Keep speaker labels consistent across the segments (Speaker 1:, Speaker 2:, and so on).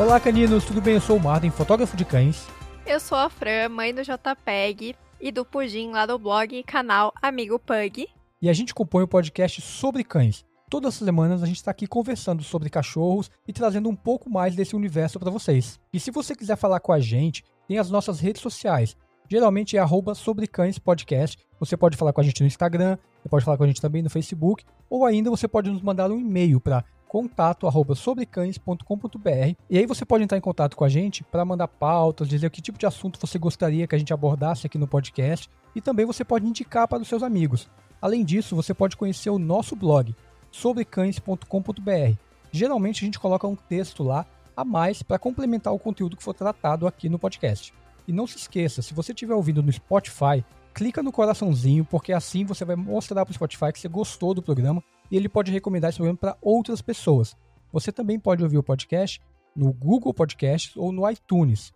Speaker 1: Olá, caninos, tudo bem? Eu sou o Martin, fotógrafo de cães.
Speaker 2: Eu sou a Fran, mãe do JPEG e do Pudim lá do blog e canal Amigo Pug.
Speaker 1: E a gente compõe o um podcast sobre cães. Todas as semanas a gente está aqui conversando sobre cachorros e trazendo um pouco mais desse universo para vocês. E se você quiser falar com a gente, tem as nossas redes sociais. Geralmente é arroba sobre cães podcast. Você pode falar com a gente no Instagram, você pode falar com a gente também no Facebook, ou ainda você pode nos mandar um e-mail para contato arroba sobrecães.com.br e aí você pode entrar em contato com a gente para mandar pautas, dizer que tipo de assunto você gostaria que a gente abordasse aqui no podcast e também você pode indicar para os seus amigos. Além disso, você pode conhecer o nosso blog sobrecães.com.br. Geralmente a gente coloca um texto lá a mais para complementar o conteúdo que for tratado aqui no podcast. E não se esqueça, se você estiver ouvindo no Spotify, clica no coraçãozinho, porque assim você vai mostrar para o Spotify que você gostou do programa e ele pode recomendar esse programa para outras pessoas. Você também pode ouvir o podcast no Google Podcasts ou no iTunes.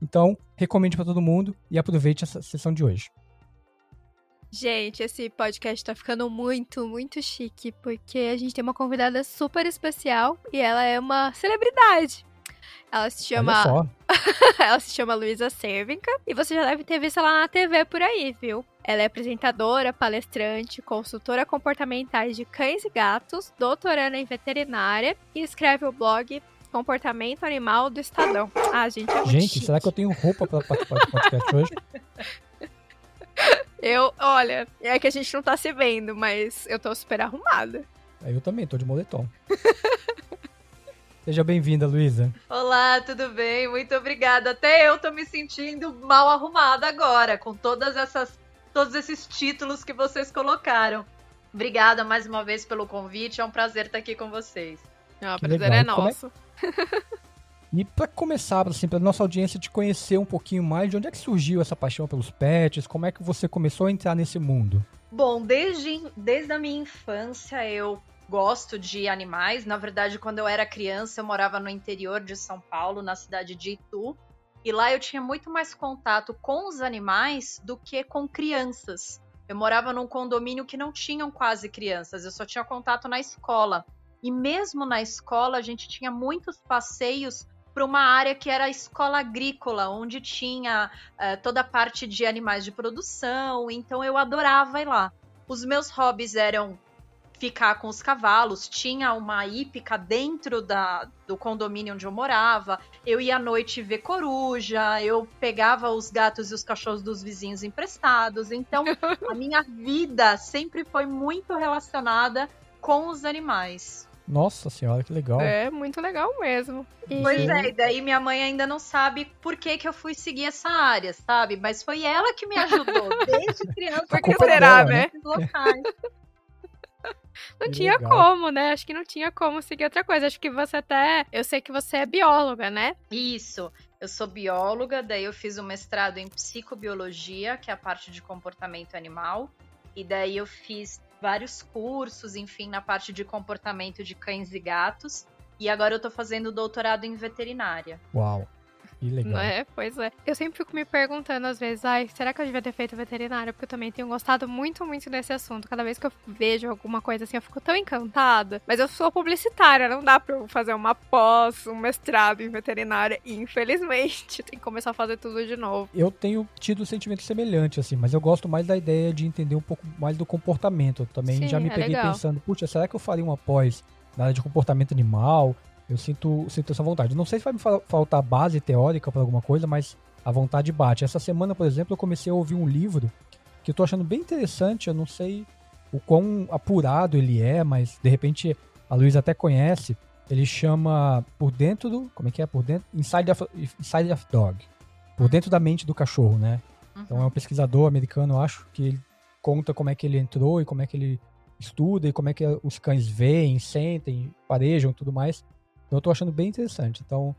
Speaker 1: Então, recomende para todo mundo e aproveite essa sessão de hoje.
Speaker 2: Gente, esse podcast tá ficando muito, muito chique, porque a gente tem uma convidada super especial e ela é uma celebridade. Ela se chama. ela se chama Luísa Cervinka. E você já deve ter visto ela na TV por aí, viu? Ela é apresentadora, palestrante, consultora comportamentais de cães e gatos, doutoranda em veterinária e escreve o blog Comportamento Animal do Estadão. Ah, gente, é
Speaker 1: Gente,
Speaker 2: chique.
Speaker 1: será que eu tenho roupa pra participar do podcast hoje?
Speaker 2: Eu, olha, é que a gente não tá se vendo, mas eu tô super arrumada.
Speaker 1: Eu também, tô de moletom. Seja bem-vinda, Luísa.
Speaker 3: Olá, tudo bem? Muito obrigada. Até eu tô me sentindo mal arrumada agora, com todas essas, todos esses títulos que vocês colocaram. Obrigada mais uma vez pelo convite, é um prazer estar aqui com vocês.
Speaker 2: Ah, o prazer é nosso.
Speaker 1: É... E para começar, assim, para nossa audiência te conhecer um pouquinho mais, de onde é que surgiu essa paixão pelos pets? Como é que você começou a entrar nesse mundo?
Speaker 3: Bom, desde, desde a minha infância eu gosto de animais. Na verdade, quando eu era criança, eu morava no interior de São Paulo, na cidade de Itu. E lá eu tinha muito mais contato com os animais do que com crianças. Eu morava num condomínio que não tinham quase crianças, eu só tinha contato na escola. E mesmo na escola, a gente tinha muitos passeios para uma área que era a escola agrícola, onde tinha uh, toda a parte de animais de produção, então eu adorava ir lá. Os meus hobbies eram ficar com os cavalos, tinha uma hípica dentro da, do condomínio onde eu morava, eu ia à noite ver coruja, eu pegava os gatos e os cachorros dos vizinhos emprestados, então a minha vida sempre foi muito relacionada com os animais.
Speaker 1: Nossa senhora, que legal.
Speaker 2: É, muito legal mesmo.
Speaker 3: E... Pois é, e daí minha mãe ainda não sabe por que, que eu fui seguir essa área, sabe? Mas foi ela que me ajudou desde criança.
Speaker 2: Por que será, né?
Speaker 3: Locais.
Speaker 2: Não que tinha legal. como, né? Acho que não tinha como seguir outra coisa. Acho que você até. Eu sei que você é bióloga, né?
Speaker 3: Isso. Eu sou bióloga, daí eu fiz um mestrado em psicobiologia, que é a parte de comportamento animal. E daí eu fiz vários cursos, enfim, na parte de comportamento de cães e gatos. E agora eu tô fazendo doutorado em veterinária.
Speaker 1: Uau! Que legal. Não
Speaker 2: é? Pois é. Eu sempre fico me perguntando às vezes, ai, será que eu devia ter feito veterinária? Porque eu também tenho gostado muito, muito desse assunto. Cada vez que eu vejo alguma coisa assim, eu fico tão encantada. Mas eu sou publicitária, não dá pra eu fazer uma pós, um mestrado em veterinária. Infelizmente, tem que começar a fazer tudo de novo.
Speaker 1: Eu tenho tido um sentimento semelhante, assim, mas eu gosto mais da ideia de entender um pouco mais do comportamento. Eu também Sim, já me é peguei legal. pensando, puxa, será que eu faria uma pós na área de comportamento animal? Eu sinto, sinto essa vontade. Não sei se vai me faltar base teórica para alguma coisa, mas a vontade bate. Essa semana, por exemplo, eu comecei a ouvir um livro que eu tô achando bem interessante. Eu não sei o quão apurado ele é, mas de repente a Luísa até conhece. Ele chama Por Dentro do. Como é que é? Por Dentro. Inside of, Inside of Dog. Por dentro da mente do cachorro, né? Uhum. Então é um pesquisador americano, eu acho, que ele conta como é que ele entrou e como é que ele estuda e como é que os cães veem, sentem, parejam tudo mais. Então eu tô achando bem interessante. Então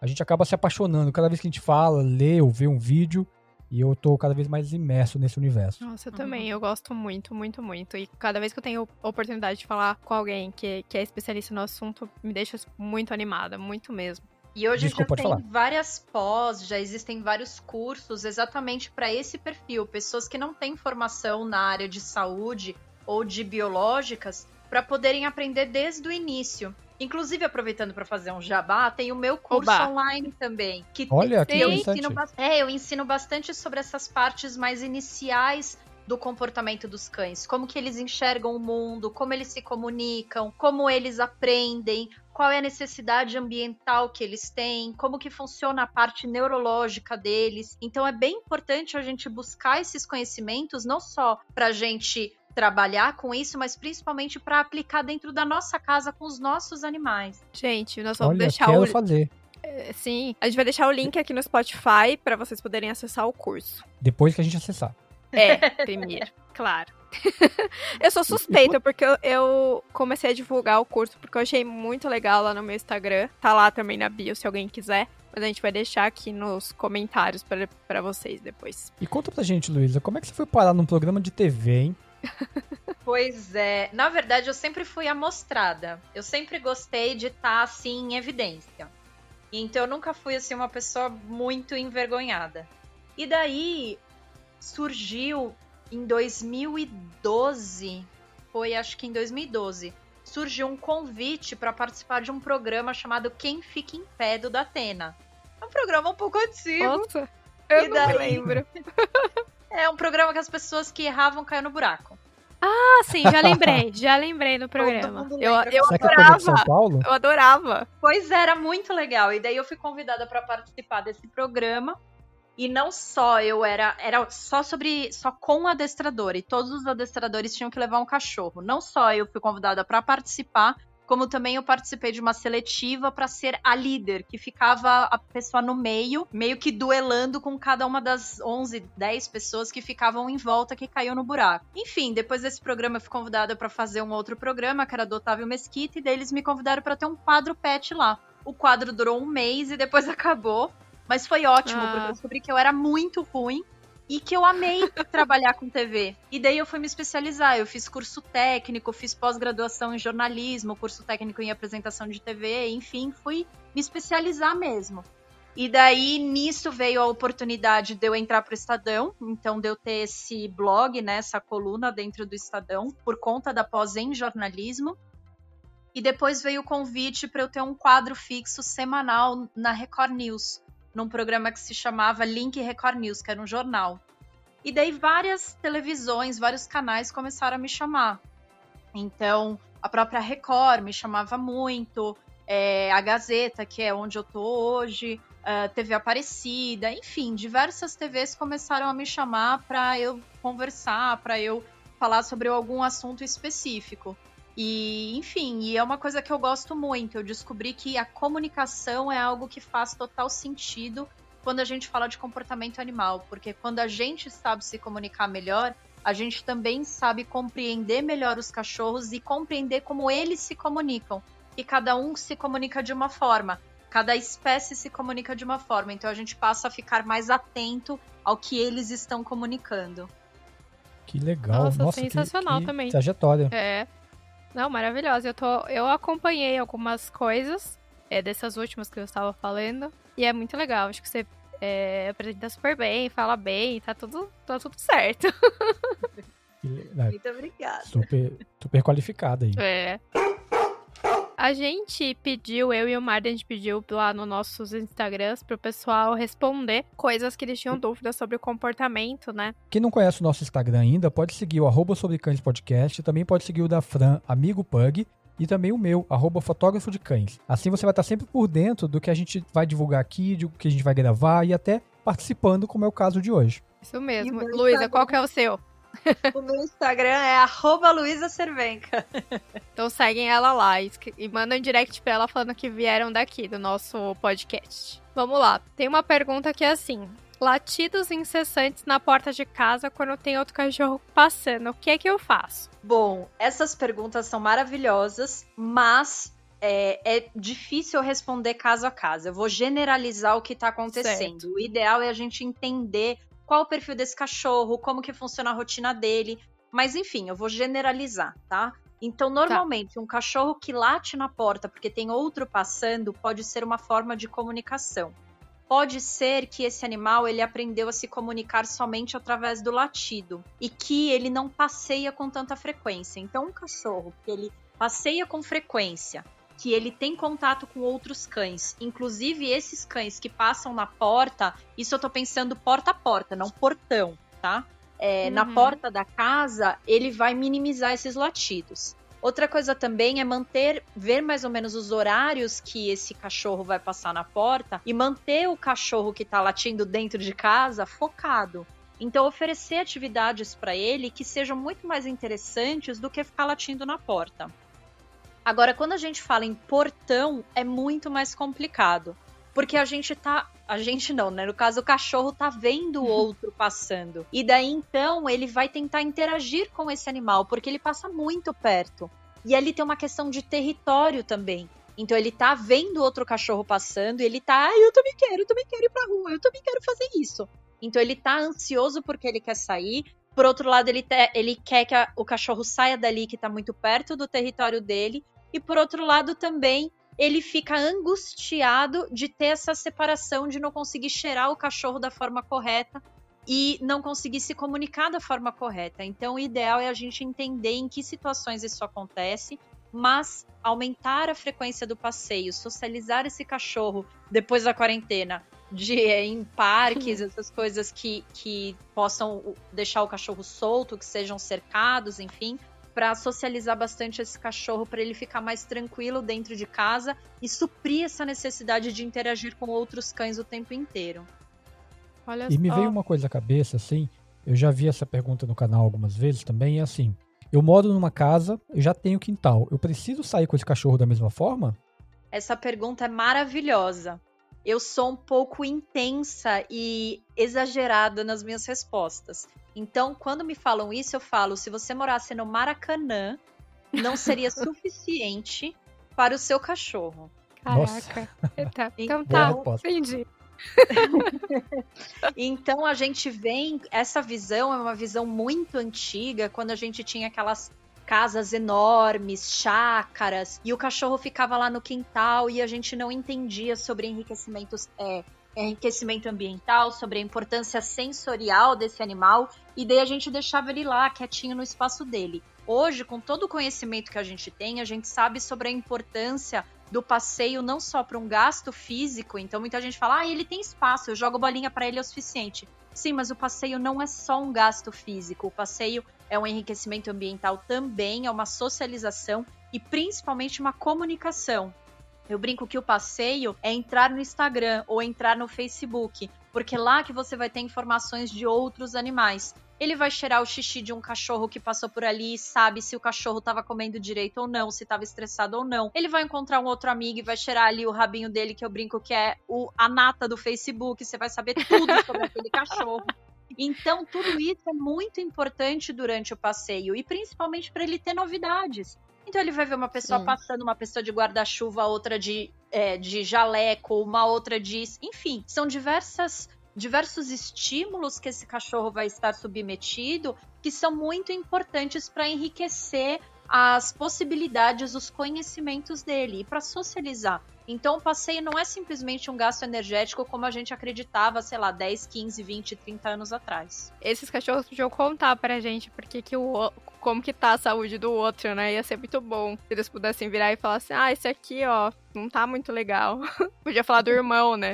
Speaker 1: a gente acaba se apaixonando cada vez que a gente fala, lê ou vê um vídeo. E eu tô cada vez mais imerso nesse universo.
Speaker 2: Nossa, eu também. Eu gosto muito, muito, muito. E cada vez que eu tenho oportunidade de falar com alguém que, que é especialista no assunto, me deixa muito animada, muito mesmo.
Speaker 3: E hoje
Speaker 1: Desculpa,
Speaker 3: já tem falar. várias pós, já existem vários cursos exatamente para esse perfil. Pessoas que não têm formação na área de saúde ou de biológicas, para poderem aprender desde o início. Inclusive, aproveitando para fazer um jabá, tem o meu curso Oba. online também.
Speaker 1: Que Olha, que
Speaker 3: eu ensino, é, eu ensino bastante sobre essas partes mais iniciais do comportamento dos cães, como que eles enxergam o mundo, como eles se comunicam, como eles aprendem, qual é a necessidade ambiental que eles têm, como que funciona a parte neurológica deles. Então é bem importante a gente buscar esses conhecimentos não só para a gente trabalhar com isso, mas principalmente para aplicar dentro da nossa casa com os nossos animais.
Speaker 2: Gente, nós vamos
Speaker 1: Olha,
Speaker 2: deixar
Speaker 1: quero o fazer.
Speaker 2: É, sim, a gente vai deixar o link aqui no Spotify para vocês poderem acessar o curso.
Speaker 1: Depois que a gente acessar.
Speaker 2: É, primeiro, claro. eu sou suspeita, porque eu, eu, comecei a divulgar o curso porque eu achei muito legal lá no meu Instagram. Tá lá também na bio, se alguém quiser. Mas a gente vai deixar aqui nos comentários para vocês depois.
Speaker 1: E conta pra gente, Luísa, como é que você foi parar num programa de TV, hein?
Speaker 3: Pois é, na verdade eu sempre fui amostrada. Eu sempre gostei de estar tá, assim em evidência. Então eu nunca fui assim uma pessoa muito envergonhada. E daí surgiu em 2012, foi acho que em 2012, surgiu um convite para participar de um programa chamado Quem Fica em Pé do Datena. É um programa um pouco antigo.
Speaker 2: Nossa, eu e não daí... lembro.
Speaker 3: é um programa que as pessoas que erravam caíam no buraco.
Speaker 2: Ah, sim, já lembrei, já lembrei no programa. Eu, eu adorava. São Paulo? Eu adorava.
Speaker 3: Pois era muito legal. E daí eu fui convidada para participar desse programa. E não só eu era, era só sobre, só com o adestrador, e todos os adestradores tinham que levar um cachorro. Não só eu fui convidada para participar, como também eu participei de uma seletiva para ser a líder, que ficava a pessoa no meio, meio que duelando com cada uma das 11, 10 pessoas que ficavam em volta que caiu no buraco. Enfim, depois desse programa eu fui convidada para fazer um outro programa, que era do Otávio Mesquita, e daí eles me convidaram para ter um quadro pet lá. O quadro durou um mês e depois acabou. Mas foi ótimo, ah. porque eu descobri que eu era muito ruim e que eu amei trabalhar com TV. E daí eu fui me especializar. Eu fiz curso técnico, fiz pós-graduação em jornalismo, curso técnico em apresentação de TV, enfim, fui me especializar mesmo. E daí nisso veio a oportunidade de eu entrar para o Estadão, então de eu ter esse blog, né, essa coluna dentro do Estadão, por conta da pós em jornalismo. E depois veio o convite para eu ter um quadro fixo semanal na Record News num programa que se chamava Link Record News, que era um jornal. E daí várias televisões, vários canais começaram a me chamar. Então, a própria Record me chamava muito, é, a Gazeta, que é onde eu tô hoje, a TV Aparecida, enfim, diversas TVs começaram a me chamar para eu conversar, para eu falar sobre algum assunto específico. E, enfim, e é uma coisa que eu gosto muito. Eu descobri que a comunicação é algo que faz total sentido quando a gente fala de comportamento animal, porque quando a gente sabe se comunicar melhor, a gente também sabe compreender melhor os cachorros e compreender como eles se comunicam. E cada um se comunica de uma forma, cada espécie se comunica de uma forma, então a gente passa a ficar mais atento ao que eles estão comunicando.
Speaker 1: Que legal, nossa, nossa
Speaker 2: sensacional
Speaker 1: que, que
Speaker 2: também.
Speaker 1: Trajetória.
Speaker 2: É. Não, maravilhosa. Eu, tô, eu acompanhei algumas coisas é, dessas últimas que eu estava falando. E é muito legal. Acho que você é, apresenta super bem, fala bem, tá tudo, tá tudo certo.
Speaker 3: Muito obrigada.
Speaker 1: Super, super qualificada aí.
Speaker 2: É. A gente pediu, eu e o Marden, a gente pediu lá nos nossos Instagrams pro pessoal responder coisas que eles tinham dúvidas sobre o comportamento, né?
Speaker 1: Quem não conhece o nosso Instagram ainda, pode seguir o arroba sobre cães podcast, também pode seguir o da Fran, amigo Pug, e também o meu, arroba fotógrafo de cães. Assim você vai estar sempre por dentro do que a gente vai divulgar aqui, do que a gente vai gravar e até participando, como é o caso de hoje.
Speaker 2: Isso mesmo. Luísa, qual que é o seu?
Speaker 3: O meu Instagram é arroba.
Speaker 2: Então seguem ela lá e, e mandam um direct pra ela falando que vieram daqui, do nosso podcast. Vamos lá. Tem uma pergunta que é assim. Latidos incessantes na porta de casa quando tem outro cachorro passando. O que é que eu faço?
Speaker 3: Bom, essas perguntas são maravilhosas, mas é, é, difícil responder caso a caso. Eu vou generalizar o que está acontecendo. Certo. O ideal é a gente entender qual o perfil desse cachorro, como que funciona a rotina dele. Mas enfim, eu vou generalizar, tá? Então, tá. normalmente, tá. um cachorro que late na porta porque tem outro passando pode ser uma forma de comunicação. Pode ser que esse animal ele aprendeu a se comunicar somente através do latido e que ele não passeia com tanta frequência. Então, um cachorro que ele passeia com frequência que ele tem contato com outros cães. Inclusive, esses cães que passam na porta, isso eu tô pensando porta a porta, não portão, tá? É, uhum. Na porta da casa, ele vai minimizar esses latidos. Outra coisa também é manter, ver mais ou menos os horários que esse cachorro vai passar na porta e manter o cachorro que tá latindo dentro de casa focado. Então, oferecer atividades para ele que sejam muito mais interessantes do que ficar latindo na porta. Agora, quando a gente fala em portão, é muito mais complicado. Porque a gente tá. A gente não, né? No caso, o cachorro tá vendo o outro passando. E daí então ele vai tentar interagir com esse animal, porque ele passa muito perto. E ali tem uma questão de território também. Então ele tá vendo outro cachorro passando e ele tá, ah, eu também quero, eu também quero ir pra rua, eu também quero fazer isso. Então ele tá ansioso porque ele quer sair. Por outro lado, ele, te, ele quer que a, o cachorro saia dali, que tá muito perto do território dele. E por outro lado, também ele fica angustiado de ter essa separação, de não conseguir cheirar o cachorro da forma correta e não conseguir se comunicar da forma correta. Então, o ideal é a gente entender em que situações isso acontece, mas aumentar a frequência do passeio, socializar esse cachorro depois da quarentena, de em parques, essas coisas que, que possam deixar o cachorro solto, que sejam cercados, enfim, para socializar bastante esse cachorro, para ele ficar mais tranquilo dentro de casa e suprir essa necessidade de interagir com outros cães o tempo inteiro.
Speaker 1: Olha e me veio uma coisa à cabeça, assim, eu já vi essa pergunta no canal algumas vezes também, é assim, eu moro numa casa, eu já tenho quintal, eu preciso sair com esse cachorro da mesma forma?
Speaker 3: Essa pergunta é maravilhosa eu sou um pouco intensa e exagerada nas minhas respostas. Então, quando me falam isso, eu falo: se você morasse no Maracanã, não seria suficiente para o seu cachorro.
Speaker 2: Caraca. Tá, então tá, entendi.
Speaker 3: então a gente vem, essa visão é uma visão muito antiga, quando a gente tinha aquelas casas enormes, chácaras, e o cachorro ficava lá no quintal e a gente não entendia sobre enriquecimentos. É, enriquecimento ambiental, sobre a importância sensorial desse animal, e daí a gente deixava ele lá, quietinho no espaço dele. Hoje, com todo o conhecimento que a gente tem, a gente sabe sobre a importância do passeio não só para um gasto físico, então muita gente fala: "Ah, ele tem espaço, eu jogo bolinha para ele é o suficiente". Sim, mas o passeio não é só um gasto físico, o passeio é um enriquecimento ambiental também, é uma socialização e principalmente uma comunicação. Eu brinco que o passeio é entrar no Instagram ou entrar no Facebook, porque lá que você vai ter informações de outros animais. Ele vai cheirar o xixi de um cachorro que passou por ali e sabe se o cachorro estava comendo direito ou não, se estava estressado ou não. Ele vai encontrar um outro amigo e vai cheirar ali o rabinho dele, que eu brinco que é o, a nata do Facebook. Você vai saber tudo sobre aquele cachorro. Então, tudo isso é muito importante durante o passeio e principalmente para ele ter novidades. Então ele vai ver uma pessoa Sim. passando, uma pessoa de guarda-chuva, outra de, é, de jaleco, uma outra de. Enfim, são diversas diversos estímulos que esse cachorro vai estar submetido que são muito importantes para enriquecer as possibilidades, os conhecimentos dele e para socializar. Então, o passeio não é simplesmente um gasto energético como a gente acreditava, sei lá, 10, 15, 20, 30 anos atrás.
Speaker 2: Esses cachorros podiam contar pra gente porque que o, como que tá a saúde do outro, né? Ia ser muito bom se eles pudessem virar e falar assim: ah, esse aqui, ó, não tá muito legal. Podia falar do irmão, né?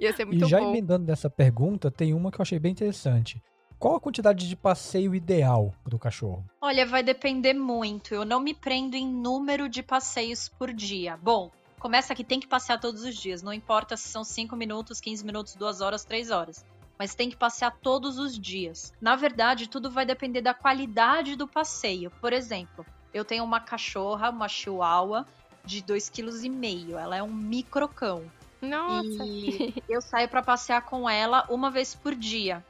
Speaker 2: Ia ser muito.
Speaker 1: E já
Speaker 2: bom.
Speaker 1: emendando nessa pergunta, tem uma que eu achei bem interessante. Qual a quantidade de passeio ideal para o cachorro?
Speaker 3: Olha, vai depender muito. Eu não me prendo em número de passeios por dia. Bom, começa que tem que passear todos os dias. Não importa se são 5 minutos, 15 minutos, 2 horas, 3 horas. Mas tem que passear todos os dias. Na verdade, tudo vai depender da qualidade do passeio. Por exemplo, eu tenho uma cachorra, uma chihuahua, de 2,5 kg. Ela é um microcão.
Speaker 2: Nossa!
Speaker 3: E eu saio para passear com ela uma vez por dia.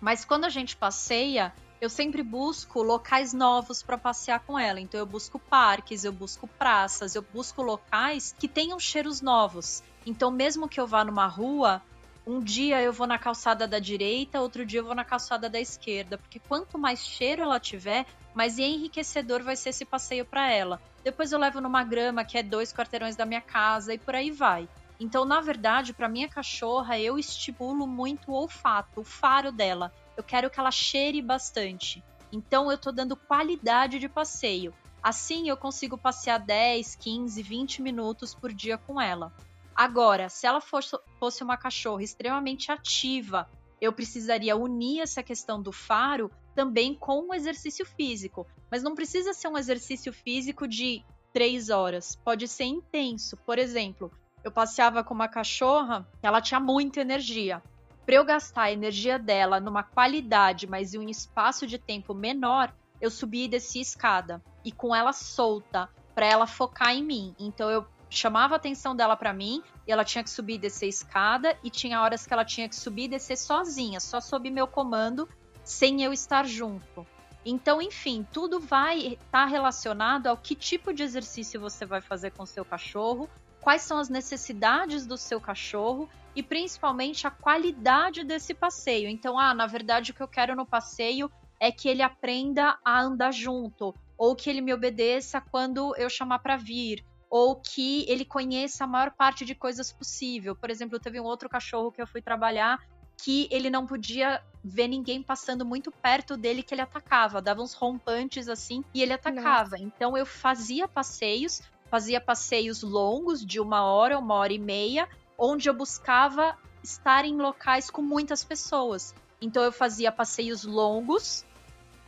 Speaker 3: Mas quando a gente passeia, eu sempre busco locais novos para passear com ela. Então eu busco parques, eu busco praças, eu busco locais que tenham cheiros novos. Então mesmo que eu vá numa rua, um dia eu vou na calçada da direita, outro dia eu vou na calçada da esquerda, porque quanto mais cheiro ela tiver, mais enriquecedor vai ser esse passeio para ela. Depois eu levo numa grama que é dois quarteirões da minha casa e por aí vai. Então, na verdade, para minha cachorra, eu estimulo muito o olfato, o faro dela. Eu quero que ela cheire bastante. Então, eu tô dando qualidade de passeio. Assim eu consigo passear 10, 15, 20 minutos por dia com ela. Agora, se ela fosse, fosse uma cachorra extremamente ativa, eu precisaria unir essa questão do faro também com o exercício físico. Mas não precisa ser um exercício físico de três horas. Pode ser intenso. Por exemplo, eu passeava com uma cachorra, ela tinha muita energia. Para eu gastar a energia dela numa qualidade, mas em um espaço de tempo menor, eu subia e descia escada. E com ela solta, para ela focar em mim. Então eu chamava a atenção dela para mim e ela tinha que subir e descer escada e tinha horas que ela tinha que subir e descer sozinha, só sob meu comando, sem eu estar junto. Então, enfim, tudo vai estar tá relacionado ao que tipo de exercício você vai fazer com seu cachorro, quais são as necessidades do seu cachorro e principalmente a qualidade desse passeio. Então, ah, na verdade o que eu quero no passeio é que ele aprenda a andar junto, ou que ele me obedeça quando eu chamar para vir, ou que ele conheça a maior parte de coisas possível. Por exemplo, teve um outro cachorro que eu fui trabalhar que ele não podia ver ninguém passando muito perto dele que ele atacava, dava uns rompantes assim e ele atacava. Nossa. Então eu fazia passeios, fazia passeios longos de uma hora, uma hora e meia, onde eu buscava estar em locais com muitas pessoas. Então eu fazia passeios longos,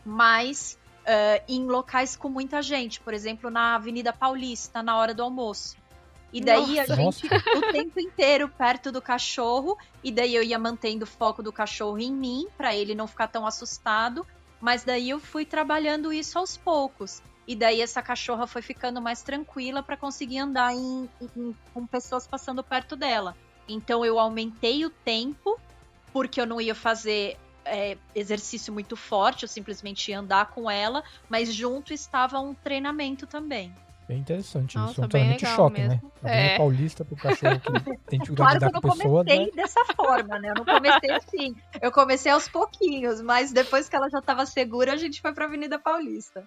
Speaker 3: mas uh, em locais com muita gente, por exemplo, na Avenida Paulista, na hora do almoço. E daí Nossa. a gente o tempo inteiro perto do cachorro, e daí eu ia mantendo o foco do cachorro em mim, para ele não ficar tão assustado, mas daí eu fui trabalhando isso aos poucos. E daí essa cachorra foi ficando mais tranquila para conseguir andar em, em, com pessoas passando perto dela. Então eu aumentei o tempo, porque eu não ia fazer é, exercício muito forte, eu simplesmente ia andar com ela, mas junto estava um treinamento também.
Speaker 1: Bem interessante Nossa, isso. É um treinamento choque, né? mesmo. né? É. paulista pro cachorro que tem dificuldade claro
Speaker 3: de dar com pessoa. Eu não comecei né? dessa forma, né? Eu não comecei assim. Eu comecei aos pouquinhos, mas depois que ela já estava segura, a gente foi pra Avenida Paulista.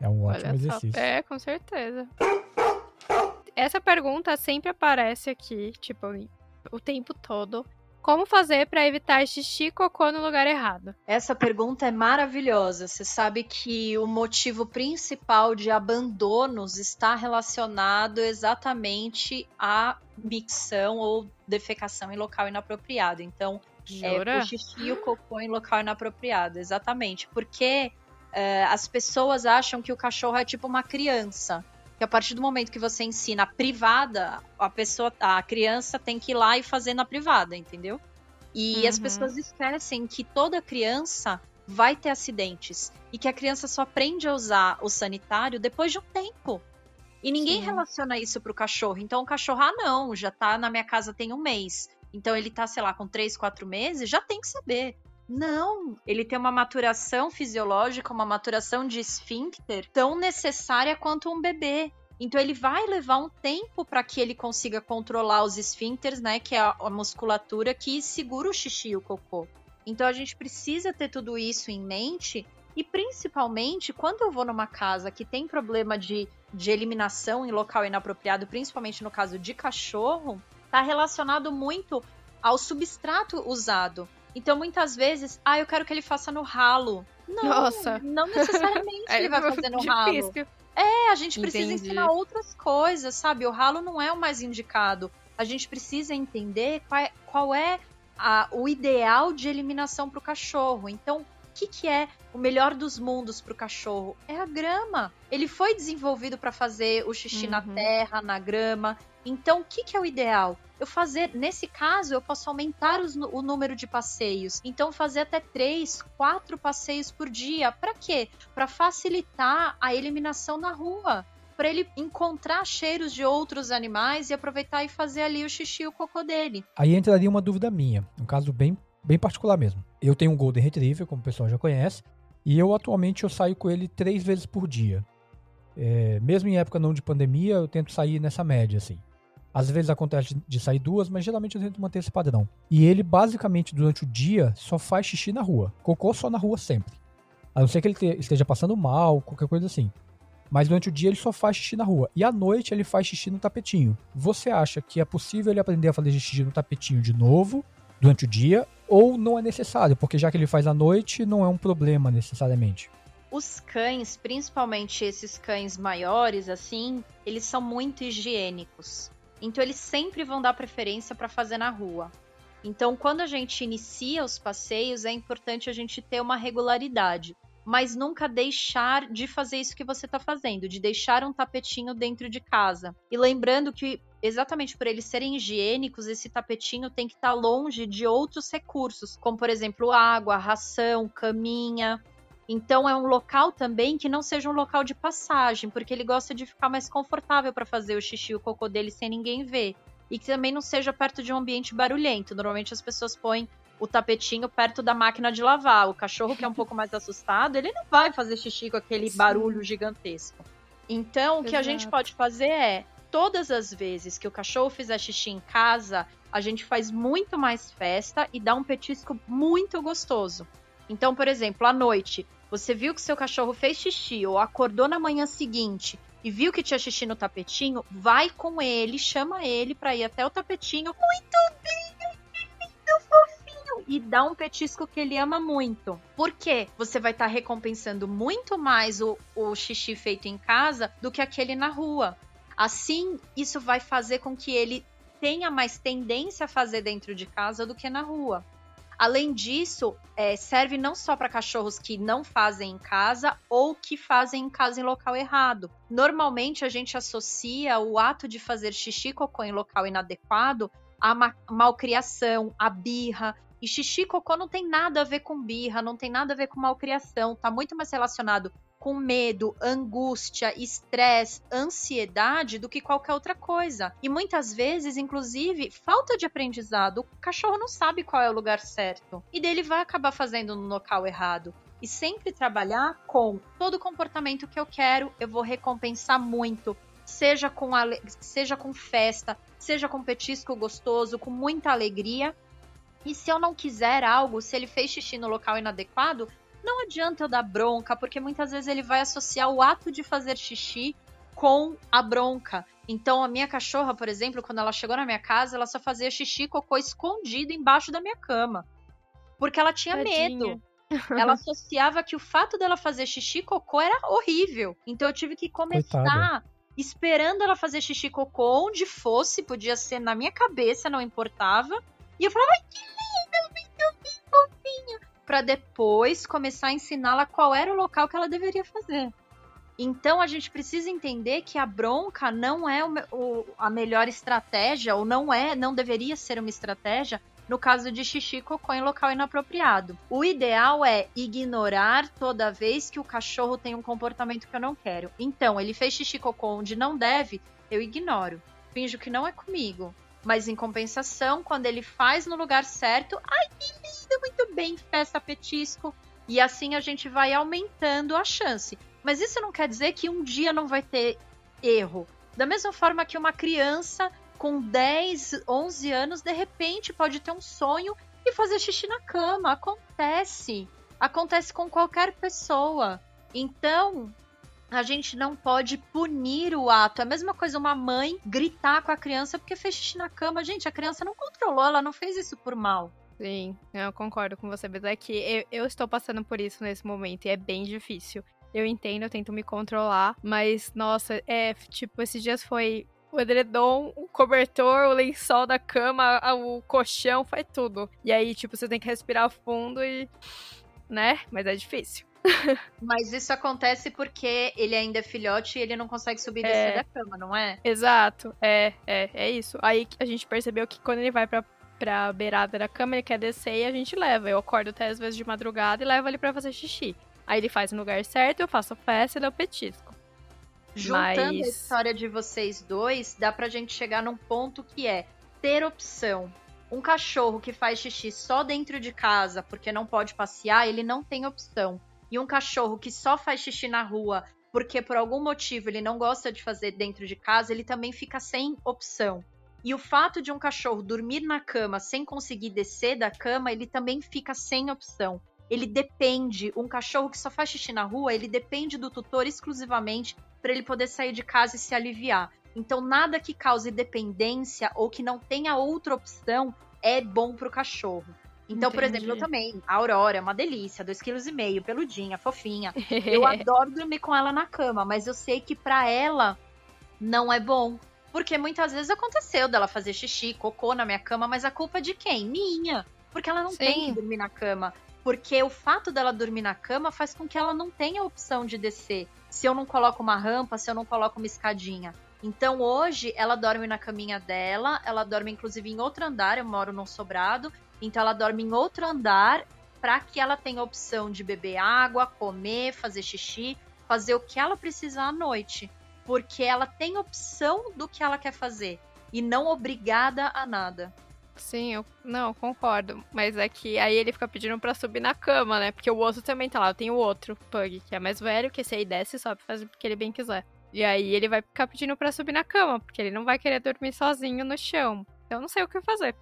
Speaker 1: É um ótimo Olha exercício. Só.
Speaker 2: É, com certeza. Essa pergunta sempre aparece aqui, tipo, o tempo todo. Como fazer para evitar xixi e cocô no lugar errado?
Speaker 3: Essa pergunta é maravilhosa. Você sabe que o motivo principal de abandonos está relacionado exatamente à micção ou defecação em local inapropriado. Então, é, o xixi e o cocô em local inapropriado, exatamente. Porque é, as pessoas acham que o cachorro é tipo uma criança que a partir do momento que você ensina privada, a pessoa, a criança tem que ir lá e fazer na privada, entendeu? E uhum. as pessoas esquecem que toda criança vai ter acidentes e que a criança só aprende a usar o sanitário depois de um tempo. E ninguém Sim. relaciona isso pro cachorro. Então o cachorro, ah, não, já tá na minha casa tem um mês. Então ele tá, sei lá, com três, quatro meses, já tem que saber. Não, ele tem uma maturação fisiológica, uma maturação de esfíncter tão necessária quanto um bebê. Então ele vai levar um tempo para que ele consiga controlar os esfíncteres, né, que é a, musculatura que segura o xixi e o cocô. Então a gente precisa ter tudo isso em mente e principalmente quando eu vou numa casa que tem problema de, de eliminação em local inapropriado, principalmente no caso de cachorro, está relacionado muito ao substrato usado. Então, muitas vezes, ah, eu quero que ele faça no ralo. Não, Nossa. não necessariamente é ele vai fazer no difícil. ralo. É, a gente precisa Entendi. ensinar outras coisas, sabe? O ralo não é o mais indicado. A gente precisa entender qual é, qual é a, o ideal de eliminação para o cachorro. Então, que, que é o melhor dos mundos para o cachorro? É a grama. Ele foi desenvolvido para fazer o xixi uhum. na terra, na grama. Então, o que, que é o ideal? eu fazer, nesse caso, eu posso aumentar os, o número de passeios. Então, fazer até três, quatro passeios por dia. Para quê? Para facilitar a eliminação na rua. Para ele encontrar cheiros de outros animais e aproveitar e fazer ali o xixi e o cocô dele.
Speaker 1: Aí entraria uma dúvida minha, um caso bem, bem particular mesmo. Eu tenho um Golden Retriever, como o pessoal já conhece, e eu atualmente eu saio com ele três vezes por dia. É, mesmo em época não de pandemia, eu tento sair nessa média, assim. Às vezes acontece de sair duas, mas geralmente eu tento manter esse padrão. E ele, basicamente, durante o dia, só faz xixi na rua. Cocô só na rua sempre. A não ser que ele esteja passando mal, qualquer coisa assim. Mas durante o dia ele só faz xixi na rua. E à noite ele faz xixi no tapetinho. Você acha que é possível ele aprender a fazer xixi no tapetinho de novo, durante o dia, ou não é necessário? Porque já que ele faz à noite, não é um problema necessariamente.
Speaker 3: os cães, principalmente esses cães maiores, assim, eles são muito higiênicos. Então eles sempre vão dar preferência para fazer na rua. Então, quando a gente inicia os passeios, é importante a gente ter uma regularidade, mas nunca deixar de fazer isso que você está fazendo, de deixar um tapetinho dentro de casa. E lembrando que, exatamente por eles serem higiênicos, esse tapetinho tem que estar tá longe de outros recursos, como por exemplo água, ração, caminha. Então é um local também que não seja um local de passagem, porque ele gosta de ficar mais confortável para fazer o xixi e o cocô dele sem ninguém ver. E que também não seja perto de um ambiente barulhento. Normalmente as pessoas põem o tapetinho perto da máquina de lavar. O cachorro que é um pouco mais assustado, ele não vai fazer xixi com aquele Sim. barulho gigantesco. Então, o que a gente pode fazer é, todas as vezes que o cachorro fizer xixi em casa, a gente faz muito mais festa e dá um petisco muito gostoso. Então, por exemplo, à noite, você viu que seu cachorro fez xixi ou acordou na manhã seguinte e viu que tinha xixi no tapetinho, vai com ele, chama ele para ir até o tapetinho. Muito bem, muito fofinho. E dá um petisco que ele ama muito. Por quê? Você vai estar tá recompensando muito mais o, o xixi feito em casa do que aquele na rua. Assim, isso vai fazer com que ele tenha mais tendência a fazer dentro de casa do que na rua. Além disso, é, serve não só para cachorros que não fazem em casa ou que fazem em casa em local errado. Normalmente a gente associa o ato de fazer xixi cocô em local inadequado à ma malcriação, à birra. E xixi cocô não tem nada a ver com birra, não tem nada a ver com malcriação, tá muito mais relacionado com medo, angústia, estresse, ansiedade do que qualquer outra coisa. E muitas vezes, inclusive, falta de aprendizado. O cachorro não sabe qual é o lugar certo. E dele vai acabar fazendo no local errado. E sempre trabalhar com todo comportamento que eu quero, eu vou recompensar muito. Seja com, ale... seja com festa, seja com petisco gostoso, com muita alegria. E se eu não quiser algo, se ele fez xixi no local inadequado, não adianta eu dar bronca, porque muitas vezes ele vai associar o ato de fazer xixi com a bronca. Então, a minha cachorra, por exemplo, quando ela chegou na minha casa, ela só fazia xixi e cocô escondido embaixo da minha cama. Porque ela tinha Tadinha. medo. Ela associava que o fato dela fazer xixi e cocô era horrível. Então eu tive que começar Coitada. esperando ela fazer xixi e cocô onde fosse, podia ser na minha cabeça, não importava. E eu falava, ai que lindo, muito fofinho para depois começar a ensiná-la qual era o local que ela deveria fazer. Então a gente precisa entender que a bronca não é o, o, a melhor estratégia, ou não é, não deveria ser uma estratégia no caso de xixi cocô em local inapropriado. O ideal é ignorar toda vez que o cachorro tem um comportamento que eu não quero. Então, ele fez xixi cocô onde não deve, eu ignoro. Finjo que não é comigo. Mas em compensação, quando ele faz no lugar certo, ai lindo, muito bem, festa petisco. E assim a gente vai aumentando a chance. Mas isso não quer dizer que um dia não vai ter erro. Da mesma forma que uma criança com 10, 11 anos, de repente pode ter um sonho e fazer xixi na cama. Acontece. Acontece com qualquer pessoa. Então, a gente não pode punir o ato. É a mesma coisa uma mãe gritar com a criança porque fez xixi na cama. Gente, a criança não controlou, ela não fez isso por mal.
Speaker 2: Sim, eu concordo com você, mas é que eu, eu estou passando por isso nesse momento e é bem difícil. Eu entendo, eu tento me controlar, mas nossa, é tipo, esses dias foi o edredom, o cobertor, o lençol da cama, o colchão, faz tudo. E aí, tipo, você tem que respirar fundo e. né? Mas é difícil.
Speaker 3: Mas isso acontece porque ele ainda é filhote e ele não consegue subir e descer é. da cama, não é?
Speaker 2: Exato, é, é, é isso. Aí a gente percebeu que quando ele vai pra, pra beirada da cama, ele quer descer e a gente leva. Eu acordo até às vezes de madrugada e levo ele pra fazer xixi. Aí ele faz no lugar certo, eu faço a festa e dou petisco.
Speaker 3: Juntando Mas... a história de vocês dois, dá pra gente chegar num ponto que é ter opção. Um cachorro que faz xixi só dentro de casa porque não pode passear, ele não tem opção e um cachorro que só faz xixi na rua porque por algum motivo ele não gosta de fazer dentro de casa, ele também fica sem opção. E o fato de um cachorro dormir na cama sem conseguir descer da cama, ele também fica sem opção. Ele depende, um cachorro que só faz xixi na rua, ele depende do tutor exclusivamente para ele poder sair de casa e se aliviar. Então, nada que cause dependência ou que não tenha outra opção é bom para o cachorro. Então, Entendi. por exemplo, eu também, a Aurora é uma delícia, 2,5 kg, peludinha, fofinha. Eu adoro dormir com ela na cama, mas eu sei que para ela não é bom. Porque muitas vezes aconteceu dela fazer xixi, cocô na minha cama, mas a culpa é de quem? Minha. Porque ela não Sim. tem que dormir na cama. Porque o fato dela dormir na cama faz com que ela não tenha a opção de descer. Se eu não coloco uma rampa, se eu não coloco uma escadinha. Então hoje ela dorme na caminha dela, ela dorme inclusive em outro andar, eu moro num sobrado, então ela dorme em outro andar para que ela tenha a opção de beber água, comer, fazer xixi, fazer o que ela precisar à noite, porque ela tem opção do que ela quer fazer e não obrigada a nada.
Speaker 2: Sim, eu não concordo, mas é que aí ele fica pedindo para subir na cama, né? Porque o outro também tá lá. Tenho o outro Pug, que é mais velho, que esse aí desce e sobe, faz o que ele bem quiser. E aí ele vai ficar pedindo para subir na cama, porque ele não vai querer dormir sozinho no chão. Eu não sei o que fazer.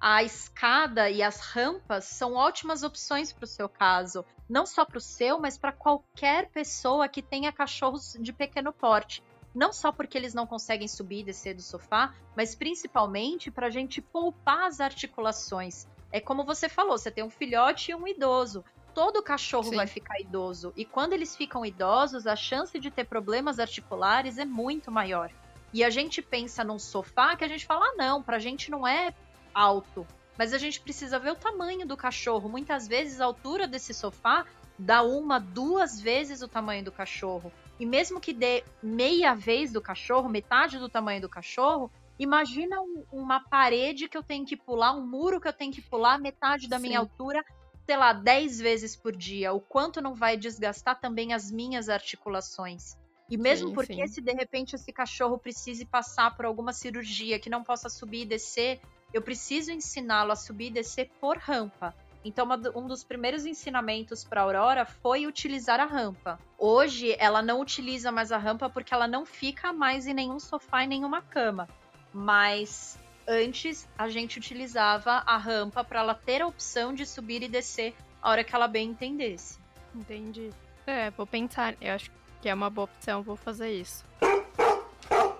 Speaker 3: a escada e as rampas são ótimas opções para o seu caso. Não só para o seu, mas para qualquer pessoa que tenha cachorros de pequeno porte. Não só porque eles não conseguem subir e descer do sofá, mas principalmente para a gente poupar as articulações. É como você falou, você tem um filhote e um idoso. Todo cachorro Sim. vai ficar idoso. E quando eles ficam idosos, a chance de ter problemas articulares é muito maior. E a gente pensa num sofá que a gente fala, ah, não, pra gente não é alto. Mas a gente precisa ver o tamanho do cachorro. Muitas vezes a altura desse sofá dá uma, duas vezes o tamanho do cachorro. E mesmo que dê meia vez do cachorro, metade do tamanho do cachorro, imagina um, uma parede que eu tenho que pular, um muro que eu tenho que pular, metade da Sim. minha altura, sei lá, dez vezes por dia. O quanto não vai desgastar também as minhas articulações. E mesmo sim, porque sim. se de repente esse cachorro precise passar por alguma cirurgia que não possa subir e descer, eu preciso ensiná-lo a subir e descer por rampa. Então, uma, um dos primeiros ensinamentos para Aurora foi utilizar a rampa. Hoje, ela não utiliza mais a rampa porque ela não fica mais em nenhum sofá e nenhuma cama. Mas antes, a gente utilizava a rampa para ela ter a opção de subir e descer a hora que ela bem entendesse.
Speaker 2: Entendi. É, vou pensar. Eu acho que é uma boa opção, vou fazer isso.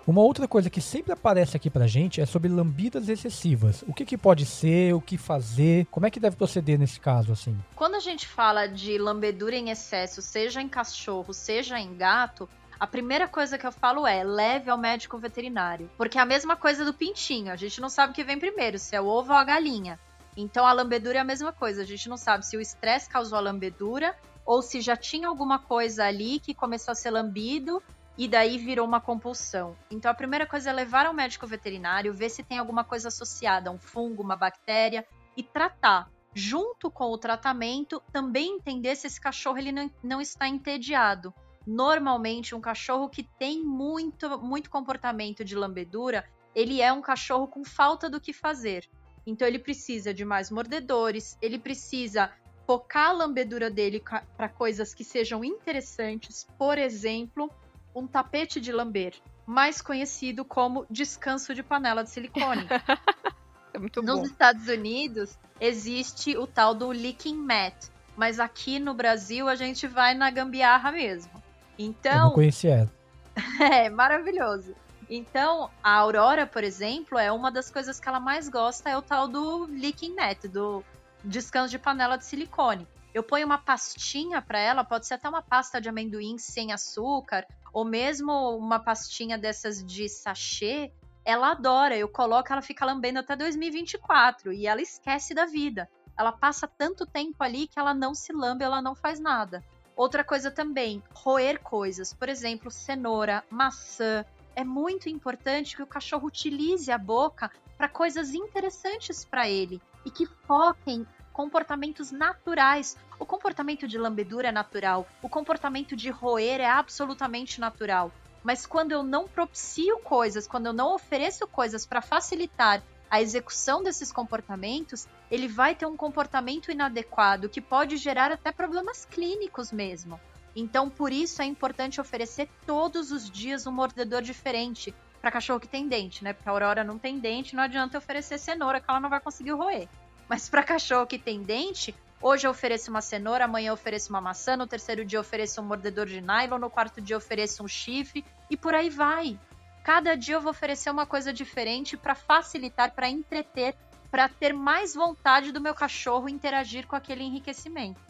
Speaker 1: Uma outra coisa que sempre aparece aqui pra gente é sobre lambidas excessivas. O que, que pode ser, o que fazer, como é que deve proceder nesse caso, assim?
Speaker 3: Quando a gente fala de lambedura em excesso, seja em cachorro, seja em gato, a primeira coisa que eu falo é leve ao médico veterinário. Porque é a mesma coisa do pintinho, a gente não sabe o que vem primeiro, se é o ovo ou a galinha. Então a lambedura é a mesma coisa, a gente não sabe se o estresse causou a lambedura ou se já tinha alguma coisa ali que começou a ser lambido e daí virou uma compulsão. Então a primeira coisa é levar ao médico veterinário, ver se tem alguma coisa associada, um fungo, uma bactéria e tratar. Junto com o tratamento, também entender se esse cachorro ele não, não está entediado. Normalmente, um cachorro que tem muito, muito comportamento de lambedura, ele é um cachorro com falta do que fazer. Então, ele precisa de mais mordedores, ele precisa focar a lambedura dele para coisas que sejam interessantes, por exemplo, um tapete de lamber, mais conhecido como descanso de panela de silicone.
Speaker 2: é muito
Speaker 3: Nos
Speaker 2: bom.
Speaker 3: Estados Unidos existe o tal do licking mat, mas aqui no Brasil a gente vai na gambiarra mesmo. Então, Eu
Speaker 1: não conheci ela.
Speaker 3: é maravilhoso. Então, a Aurora, por exemplo, é uma das coisas que ela mais gosta é o tal do licking mat, do descanso de panela de silicone. Eu ponho uma pastinha para ela, pode ser até uma pasta de amendoim sem açúcar, ou mesmo uma pastinha dessas de sachê. Ela adora, eu coloco, ela fica lambendo até 2024 e ela esquece da vida. Ela passa tanto tempo ali que ela não se lambe, ela não faz nada. Outra coisa também, roer coisas, por exemplo, cenoura, maçã. É muito importante que o cachorro utilize a boca para coisas interessantes para ele e que foquem comportamentos naturais. O comportamento de lambedura é natural, o comportamento de roer é absolutamente natural. Mas quando eu não propicio coisas, quando eu não ofereço coisas para facilitar a execução desses comportamentos, ele vai ter um comportamento inadequado que pode gerar até problemas clínicos mesmo. Então, por isso é importante oferecer todos os dias um mordedor diferente para cachorro que tem dente, né? Porque a Aurora não tem dente, não adianta oferecer cenoura que ela não vai conseguir roer. Mas para cachorro que tem dente, hoje eu ofereço uma cenoura, amanhã eu ofereço uma maçã, no terceiro dia eu ofereço um mordedor de nylon, no quarto dia eu ofereço um chifre e por aí vai. Cada dia eu vou oferecer uma coisa diferente para facilitar, para entreter, para ter mais vontade do meu cachorro interagir com aquele enriquecimento.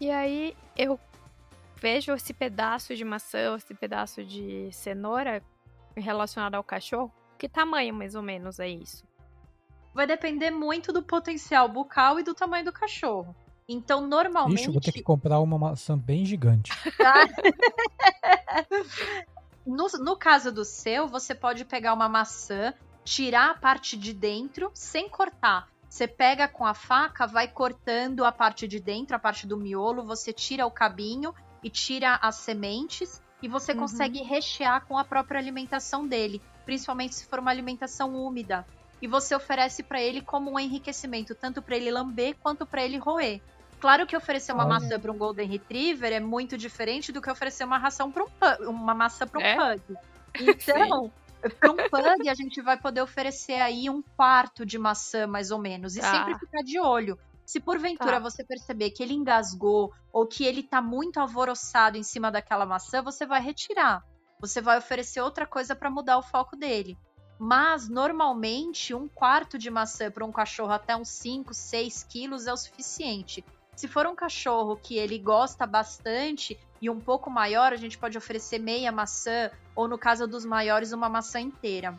Speaker 2: E aí eu vejo esse pedaço de maçã, esse pedaço de cenoura relacionado ao cachorro. Que tamanho mais ou menos é isso?
Speaker 3: Vai depender muito do potencial bucal e do tamanho do cachorro. Então, normalmente. Ixi,
Speaker 1: vou ter que comprar uma maçã bem gigante.
Speaker 3: no, no caso do seu, você pode pegar uma maçã, tirar a parte de dentro sem cortar. Você pega com a faca, vai cortando a parte de dentro, a parte do miolo, você tira o cabinho e tira as sementes e você uhum. consegue rechear com a própria alimentação dele, principalmente se for uma alimentação úmida. E você oferece para ele como um enriquecimento, tanto para ele lamber quanto para ele roer. Claro que oferecer uma Olha. maçã para um Golden Retriever é muito diferente do que oferecer uma ração para um pug, uma maçã para um é? pug. Então, para um pug a gente vai poder oferecer aí um quarto de maçã mais ou menos e ah. sempre ficar de olho. Se porventura tá. você perceber que ele engasgou ou que ele tá muito alvoroçado em cima daquela maçã, você vai retirar. Você vai oferecer outra coisa para mudar o foco dele. Mas, normalmente, um quarto de maçã para um cachorro até uns 5, 6 quilos é o suficiente. Se for um cachorro que ele gosta bastante e um pouco maior, a gente pode oferecer meia maçã, ou no caso dos maiores, uma maçã inteira.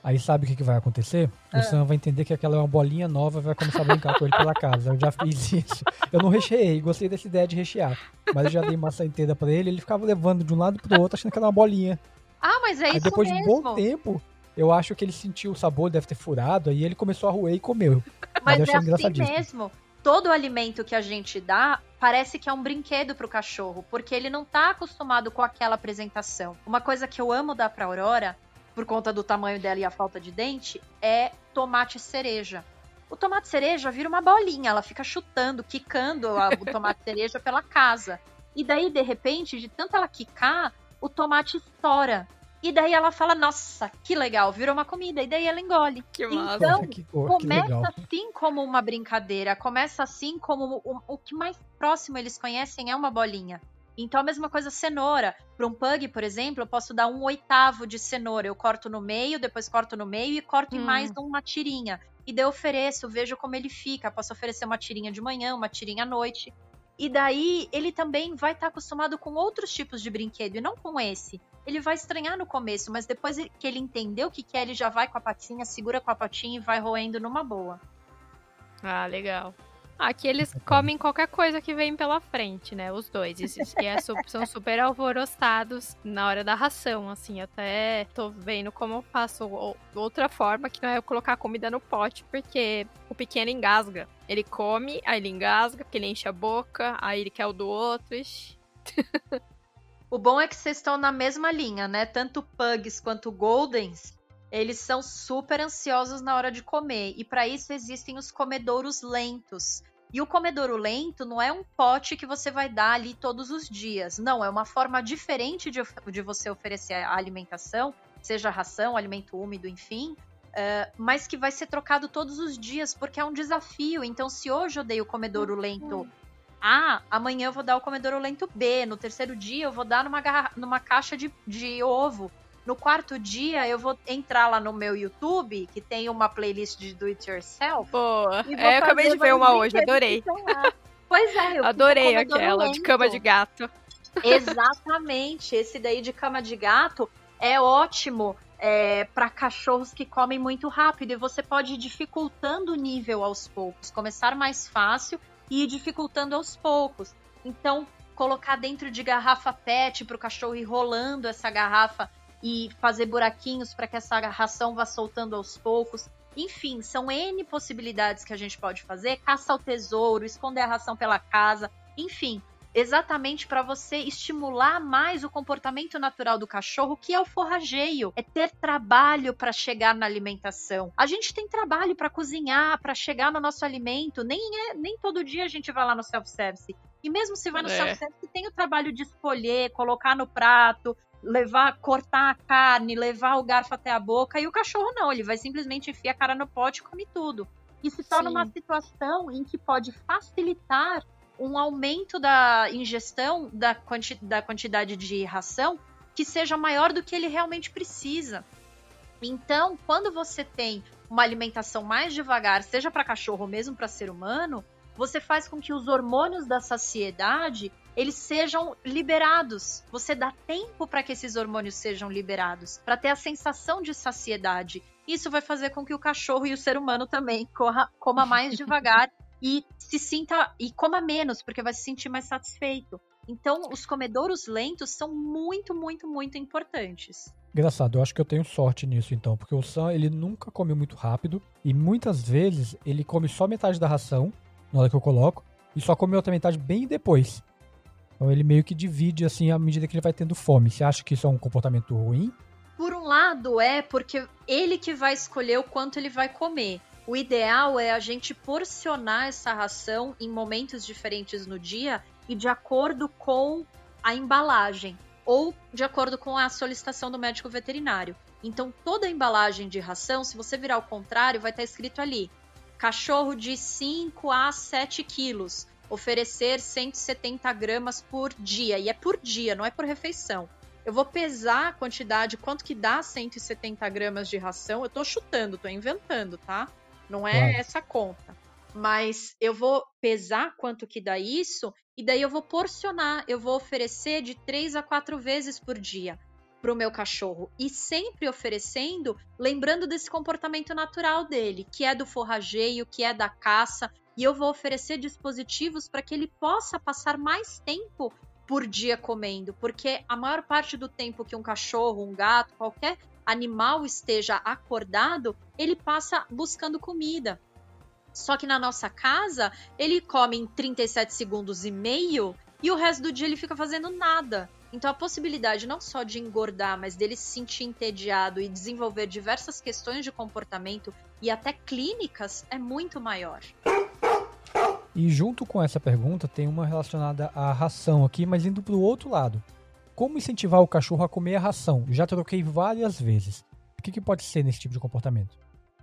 Speaker 1: Aí sabe o que, que vai acontecer? O ah. Sam vai entender que aquela é uma bolinha nova e vai começar a brincar com ele pela casa. Eu já fiz isso. Eu não recheei, gostei dessa ideia de rechear. Mas eu já dei maçã inteira pra ele, ele ficava levando de um lado pro outro, achando que era uma bolinha.
Speaker 3: Ah, mas é aí isso
Speaker 1: depois
Speaker 3: mesmo.
Speaker 1: de um bom tempo, eu acho que ele sentiu o sabor, deve ter furado, aí ele começou a roer e comeu.
Speaker 3: Mas, mas é assim mesmo. Todo alimento que a gente dá parece que é um brinquedo pro cachorro, porque ele não tá acostumado com aquela apresentação. Uma coisa que eu amo dar pra Aurora por conta do tamanho dela e a falta de dente, é tomate cereja. O tomate cereja vira uma bolinha, ela fica chutando, quicando o tomate cereja pela casa. E daí, de repente, de tanto ela quicar, o tomate estoura. E daí ela fala, nossa, que legal, virou uma comida. E daí ela engole.
Speaker 2: Que massa.
Speaker 3: Então,
Speaker 1: que,
Speaker 3: começa assim como uma brincadeira, começa assim como o, o que mais próximo eles conhecem é uma bolinha. Então, a mesma coisa, cenoura. Para um pug, por exemplo, eu posso dar um oitavo de cenoura. Eu corto no meio, depois corto no meio e corto hum. em mais uma tirinha. E daí eu ofereço, vejo como ele fica. Posso oferecer uma tirinha de manhã, uma tirinha à noite. E daí ele também vai estar tá acostumado com outros tipos de brinquedo e não com esse. Ele vai estranhar no começo, mas depois que ele entendeu o que quer, ele já vai com a patinha, segura com a patinha e vai roendo numa boa.
Speaker 2: Ah, legal. Aqui eles comem qualquer coisa que vem pela frente, né? Os dois. Esses que é, são super alvoroçados na hora da ração, assim. Até tô vendo como eu faço outra forma, que não é eu colocar comida no pote, porque o pequeno engasga. Ele come, aí ele engasga, porque ele enche a boca, aí ele quer o do outro.
Speaker 3: o bom é que vocês estão na mesma linha, né? Tanto pugs quanto goldens eles são super ansiosos na hora de comer e para isso existem os comedouros lentos. E o comedouro lento não é um pote que você vai dar ali todos os dias. Não, é uma forma diferente de, de você oferecer a alimentação, seja ração, alimento úmido, enfim, uh, mas que vai ser trocado todos os dias, porque é um desafio. Então, se hoje eu dei o comedouro lento A, amanhã eu vou dar o comedouro lento B, no terceiro dia eu vou dar numa, numa caixa de, de ovo. No quarto dia, eu vou entrar lá no meu YouTube, que tem uma playlist de Do It Yourself.
Speaker 2: Boa. É, eu acabei de ver uma hoje, adorei.
Speaker 3: Pois é, eu
Speaker 2: Adorei aquela de cama de gato.
Speaker 3: Exatamente. Esse daí de cama de gato é ótimo é, para cachorros que comem muito rápido e você pode ir dificultando o nível aos poucos, começar mais fácil e ir dificultando aos poucos. Então, colocar dentro de garrafa PET para o cachorro ir rolando essa garrafa e fazer buraquinhos para que essa ração vá soltando aos poucos. Enfim, são N possibilidades que a gente pode fazer: caça ao tesouro, esconder a ração pela casa, enfim, exatamente para você estimular mais o comportamento natural do cachorro, que é o forrageio, é ter trabalho para chegar na alimentação. A gente tem trabalho para cozinhar, para chegar no nosso alimento, nem é, nem todo dia a gente vai lá no self-service. E mesmo se vai no é. self-service, tem o trabalho de escolher, colocar no prato, levar, cortar a carne, levar o garfo até a boca, e o cachorro não, ele vai simplesmente enfiar a cara no pote e come tudo. E se torna Sim. uma situação em que pode facilitar um aumento da ingestão da, quanti da quantidade de ração que seja maior do que ele realmente precisa. Então, quando você tem uma alimentação mais devagar, seja para cachorro ou mesmo para ser humano, você faz com que os hormônios da saciedade eles sejam liberados. Você dá tempo para que esses hormônios sejam liberados, para ter a sensação de saciedade. Isso vai fazer com que o cachorro e o ser humano também corra, coma mais devagar e se sinta e coma menos, porque vai se sentir mais satisfeito. Então, os comedouros lentos são muito, muito, muito importantes.
Speaker 1: Engraçado, eu acho que eu tenho sorte nisso então, porque o Sam, ele nunca come muito rápido e muitas vezes ele come só metade da ração na hora que eu coloco e só come outra metade bem depois. Então ele meio que divide assim à medida que ele vai tendo fome. Você acha que isso é um comportamento ruim?
Speaker 3: Por um lado é porque ele que vai escolher o quanto ele vai comer. O ideal é a gente porcionar essa ração em momentos diferentes no dia e de acordo com a embalagem ou de acordo com a solicitação do médico veterinário. Então, toda a embalagem de ração, se você virar ao contrário, vai estar escrito ali: cachorro de 5 a 7 quilos, oferecer 170 gramas por dia. E é por dia, não é por refeição. Eu vou pesar a quantidade, quanto que dá 170 gramas de ração. Eu tô chutando, tô inventando, tá? Não é essa conta. Mas eu vou pesar quanto que dá isso e daí eu vou porcionar, eu vou oferecer de três a quatro vezes por dia para o meu cachorro e sempre oferecendo, lembrando desse comportamento natural dele, que é do forrageio, que é da caça, e eu vou oferecer dispositivos para que ele possa passar mais tempo por dia comendo, porque a maior parte do tempo que um cachorro, um gato, qualquer animal esteja acordado, ele passa buscando comida. Só que na nossa casa, ele come em 37 segundos e meio e o resto do dia ele fica fazendo nada. Então a possibilidade não só de engordar, mas dele se sentir entediado e desenvolver diversas questões de comportamento e até clínicas é muito maior.
Speaker 1: E junto com essa pergunta tem uma relacionada à ração aqui, mas indo para o outro lado. Como incentivar o cachorro a comer a ração? Já troquei várias vezes. O que, que pode ser nesse tipo de comportamento?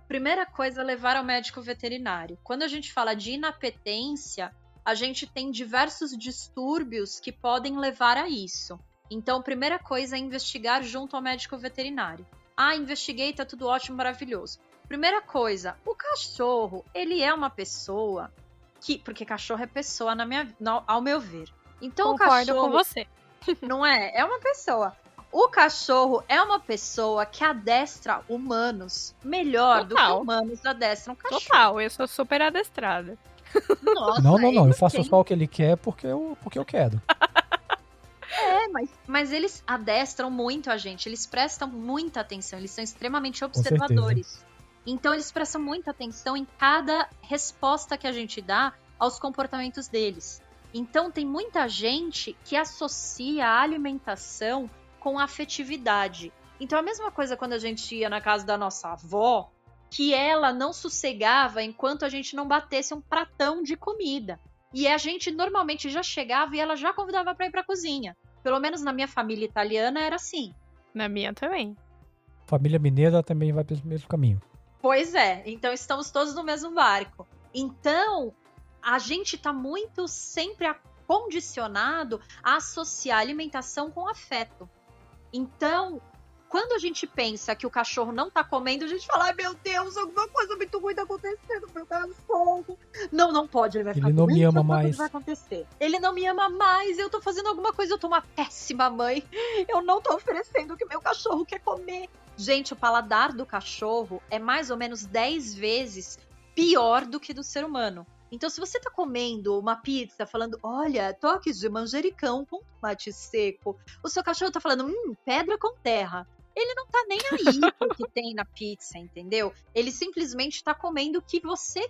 Speaker 3: Primeira coisa, levar ao médico veterinário. Quando a gente fala de inapetência, a gente tem diversos distúrbios que podem levar a isso. Então, primeira coisa é investigar junto ao médico veterinário. Ah, investiguei, tá tudo ótimo, maravilhoso. Primeira coisa, o cachorro, ele é uma pessoa que, porque cachorro é pessoa na minha, ao meu ver. Então
Speaker 2: Concordo
Speaker 3: o cachorro,
Speaker 2: com você.
Speaker 3: Não é? É uma pessoa. O cachorro é uma pessoa que adestra humanos melhor Total. do que humanos adestram cachorro.
Speaker 2: Total, eu sou super adestrada.
Speaker 1: Nossa, não, não, não. Eu faço tem... só o que ele quer porque eu, porque eu quero.
Speaker 3: É, mas, mas eles adestram muito a gente, eles prestam muita atenção, eles são extremamente observadores. Então eles prestam muita atenção em cada resposta que a gente dá aos comportamentos deles. Então tem muita gente que associa a alimentação com afetividade. Então a mesma coisa quando a gente ia na casa da nossa avó, que ela não sossegava enquanto a gente não batesse um pratão de comida. E a gente normalmente já chegava e ela já convidava para ir para a cozinha. Pelo menos na minha família italiana era assim.
Speaker 2: Na minha também.
Speaker 1: Família mineira também vai pelo mesmo caminho.
Speaker 3: Pois é, então estamos todos no mesmo barco. Então, a gente está muito sempre condicionado a associar alimentação com afeto. Então, quando a gente pensa que o cachorro não tá comendo, a gente fala, ai meu Deus, alguma coisa muito ruim tá acontecendo, meu cachorro. Não, não pode, ele vai ficar
Speaker 1: Ele não me ama mais.
Speaker 3: vai acontecer. Ele não me ama mais, eu tô fazendo alguma coisa, eu tô uma péssima mãe. Eu não tô oferecendo o que meu cachorro quer comer. Gente, o paladar do cachorro é mais ou menos 10 vezes pior do que do ser humano. Então, se você tá comendo uma pizza falando, olha, toques de manjericão com tomate seco, o seu cachorro tá falando, hum, pedra com terra. Ele não tá nem aí pro que tem na pizza, entendeu? Ele simplesmente tá comendo o que você.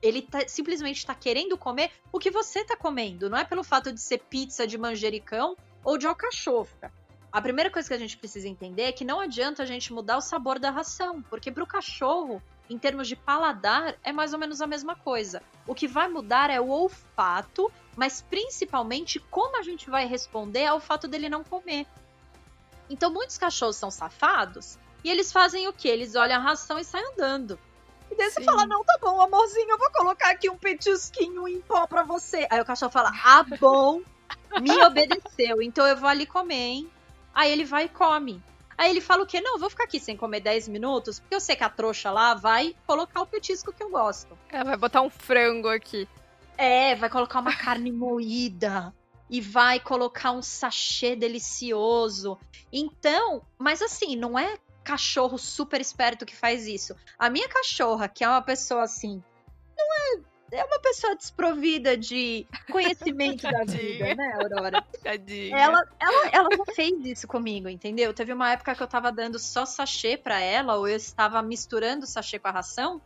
Speaker 3: Ele tá, simplesmente tá querendo comer o que você tá comendo. Não é pelo fato de ser pizza de manjericão ou de alcachofra. A primeira coisa que a gente precisa entender é que não adianta a gente mudar o sabor da ração, porque para o cachorro em termos de paladar, é mais ou menos a mesma coisa. O que vai mudar é o olfato, mas principalmente como a gente vai responder ao fato dele não comer. Então, muitos cachorros são safados e eles fazem o que? Eles olham a ração e saem andando. E daí você fala: Não, tá bom, amorzinho, eu vou colocar aqui um petisquinho em pó pra você. Aí o cachorro fala: Ah, bom, me obedeceu, então eu vou ali comer, hein? Aí ele vai e come. Aí ele fala o quê? Não, vou ficar aqui sem comer 10 minutos, porque eu sei que a trouxa lá vai colocar o petisco que eu gosto.
Speaker 2: Ela vai botar um frango aqui.
Speaker 3: É, vai colocar uma carne moída e vai colocar um sachê delicioso. Então, mas assim, não é cachorro super esperto que faz isso. A minha cachorra, que é uma pessoa assim, não é é uma pessoa desprovida de conhecimento da vida, né, Aurora?
Speaker 2: Tadinha.
Speaker 3: Ela, ela, ela já fez isso comigo, entendeu? Teve uma época que eu tava dando só sachê para ela, ou eu estava misturando sachê com a ração,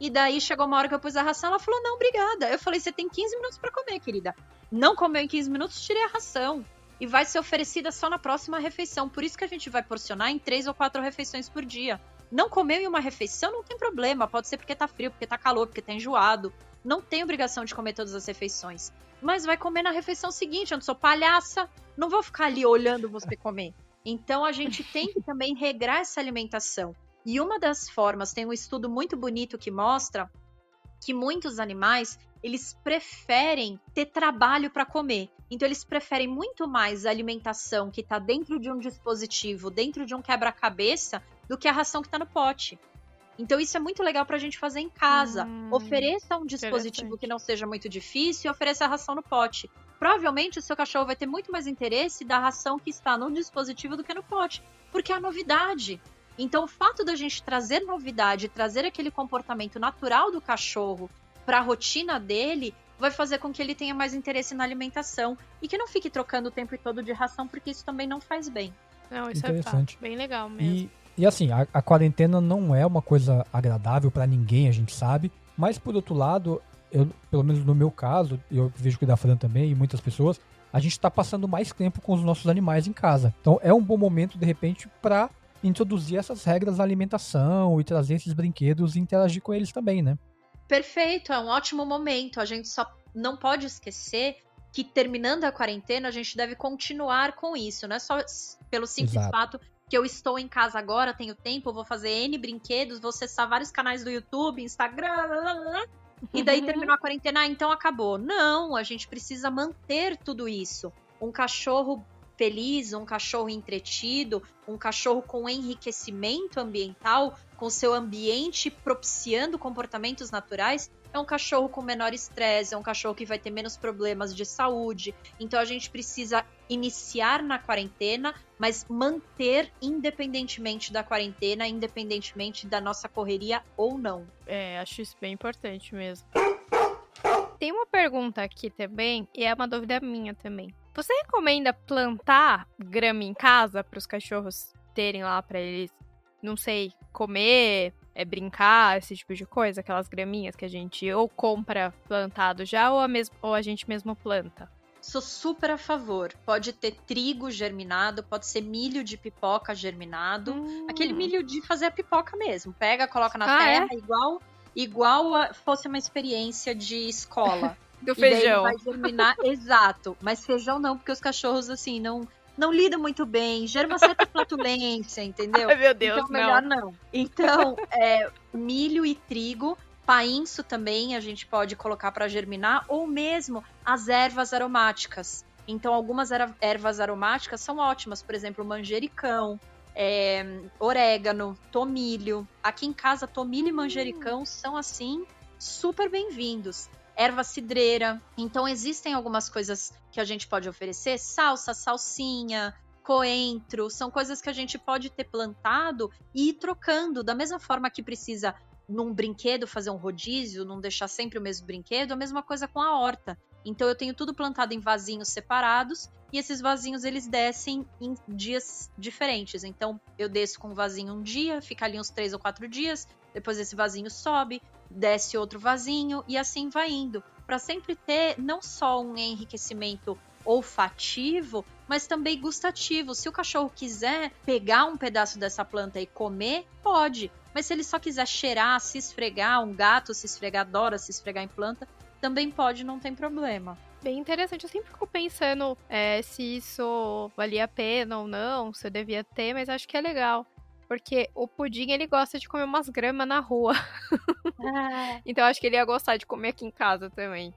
Speaker 3: e daí chegou uma hora que eu pus a ração, ela falou: "Não, obrigada". Eu falei: "Você tem 15 minutos para comer, querida". Não comeu em 15 minutos, tirei a ração. E vai ser oferecida só na próxima refeição. Por isso que a gente vai porcionar em três ou quatro refeições por dia. Não comeu em uma refeição, não tem problema. Pode ser porque tá frio, porque tá calor, porque tá enjoado não tem obrigação de comer todas as refeições. Mas vai comer na refeição seguinte. Eu não sou palhaça, não vou ficar ali olhando você comer. Então a gente tem que também regrar essa alimentação. E uma das formas, tem um estudo muito bonito que mostra que muitos animais, eles preferem ter trabalho para comer. Então eles preferem muito mais a alimentação que está dentro de um dispositivo, dentro de um quebra-cabeça, do que a ração que está no pote. Então isso é muito legal para a gente fazer em casa. Hum, ofereça um dispositivo que não seja muito difícil e ofereça a ração no pote. Provavelmente o seu cachorro vai ter muito mais interesse da ração que está no dispositivo do que no pote, porque é a novidade. Então o fato da gente trazer novidade, trazer aquele comportamento natural do cachorro para a rotina dele, vai fazer com que ele tenha mais interesse na alimentação e que não fique trocando o tempo todo de ração, porque isso também não faz bem.
Speaker 2: Não, isso é fato. bem legal mesmo.
Speaker 1: E e assim, a, a quarentena não é uma coisa agradável para ninguém, a gente sabe. Mas por outro lado, eu, pelo menos no meu caso, eu vejo que da Fran também e muitas pessoas, a gente está passando mais tempo com os nossos animais em casa. Então é um bom momento, de repente, para introduzir essas regras da alimentação e trazer esses brinquedos e interagir com eles também, né?
Speaker 3: Perfeito, é um ótimo momento. A gente só não pode esquecer que terminando a quarentena a gente deve continuar com isso, não é só pelo simples Exato. fato que eu estou em casa agora, tenho tempo, vou fazer N brinquedos, vou acessar vários canais do YouTube, Instagram, blá, blá, blá, e daí uhum. terminou a quarentena, ah, então acabou. Não, a gente precisa manter tudo isso. Um cachorro feliz, um cachorro entretido, um cachorro com enriquecimento ambiental, com seu ambiente propiciando comportamentos naturais, é um cachorro com menor estresse, é um cachorro que vai ter menos problemas de saúde. Então a gente precisa iniciar na quarentena, mas manter independentemente da quarentena, independentemente da nossa correria ou não.
Speaker 2: É, acho isso bem importante mesmo. Tem uma pergunta aqui também, e é uma dúvida minha também. Você recomenda plantar grama em casa para os cachorros terem lá para eles, não sei, comer, é brincar, esse tipo de coisa, aquelas graminhas que a gente ou compra plantado já ou a, mes ou a gente mesmo planta?
Speaker 3: Sou super a favor. Pode ter trigo germinado, pode ser milho de pipoca germinado. Hum. Aquele milho de fazer a pipoca mesmo. Pega, coloca na ah, terra, é? igual igual a, fosse uma experiência de escola.
Speaker 2: Do feijão.
Speaker 3: vai germinar, exato. Mas feijão não, porque os cachorros, assim, não, não lidam muito bem. Gera uma certa flatulência, entendeu?
Speaker 2: Ai, meu Deus,
Speaker 3: então, melhor não. não. Então, é, milho e trigo. Painço também a gente pode colocar para germinar, ou mesmo as ervas aromáticas. Então, algumas ervas aromáticas são ótimas, por exemplo, manjericão, é, orégano, tomilho. Aqui em casa, tomilho e manjericão hum. são assim super bem-vindos erva cidreira. Então existem algumas coisas que a gente pode oferecer, salsa, salsinha, coentro, são coisas que a gente pode ter plantado e ir trocando, da mesma forma que precisa num brinquedo fazer um rodízio, não deixar sempre o mesmo brinquedo, a mesma coisa com a horta. Então eu tenho tudo plantado em vasinhos separados e esses vasinhos eles descem em dias diferentes. Então eu desço com um vasinho um dia, fica ali uns três ou quatro dias, depois esse vasinho sobe, desce outro vasinho e assim vai indo, para sempre ter não só um enriquecimento olfativo, mas também gustativo. Se o cachorro quiser pegar um pedaço dessa planta e comer, pode. Mas se ele só quiser cheirar, se esfregar, um gato se esfregar, adora se esfregar em planta, também pode, não tem problema.
Speaker 2: Bem interessante. Eu sempre fico pensando é, se isso valia a pena ou não, se eu devia ter, mas acho que é legal. Porque o pudim, ele gosta de comer umas gramas na rua. Ah. então acho que ele ia gostar de comer aqui em casa também.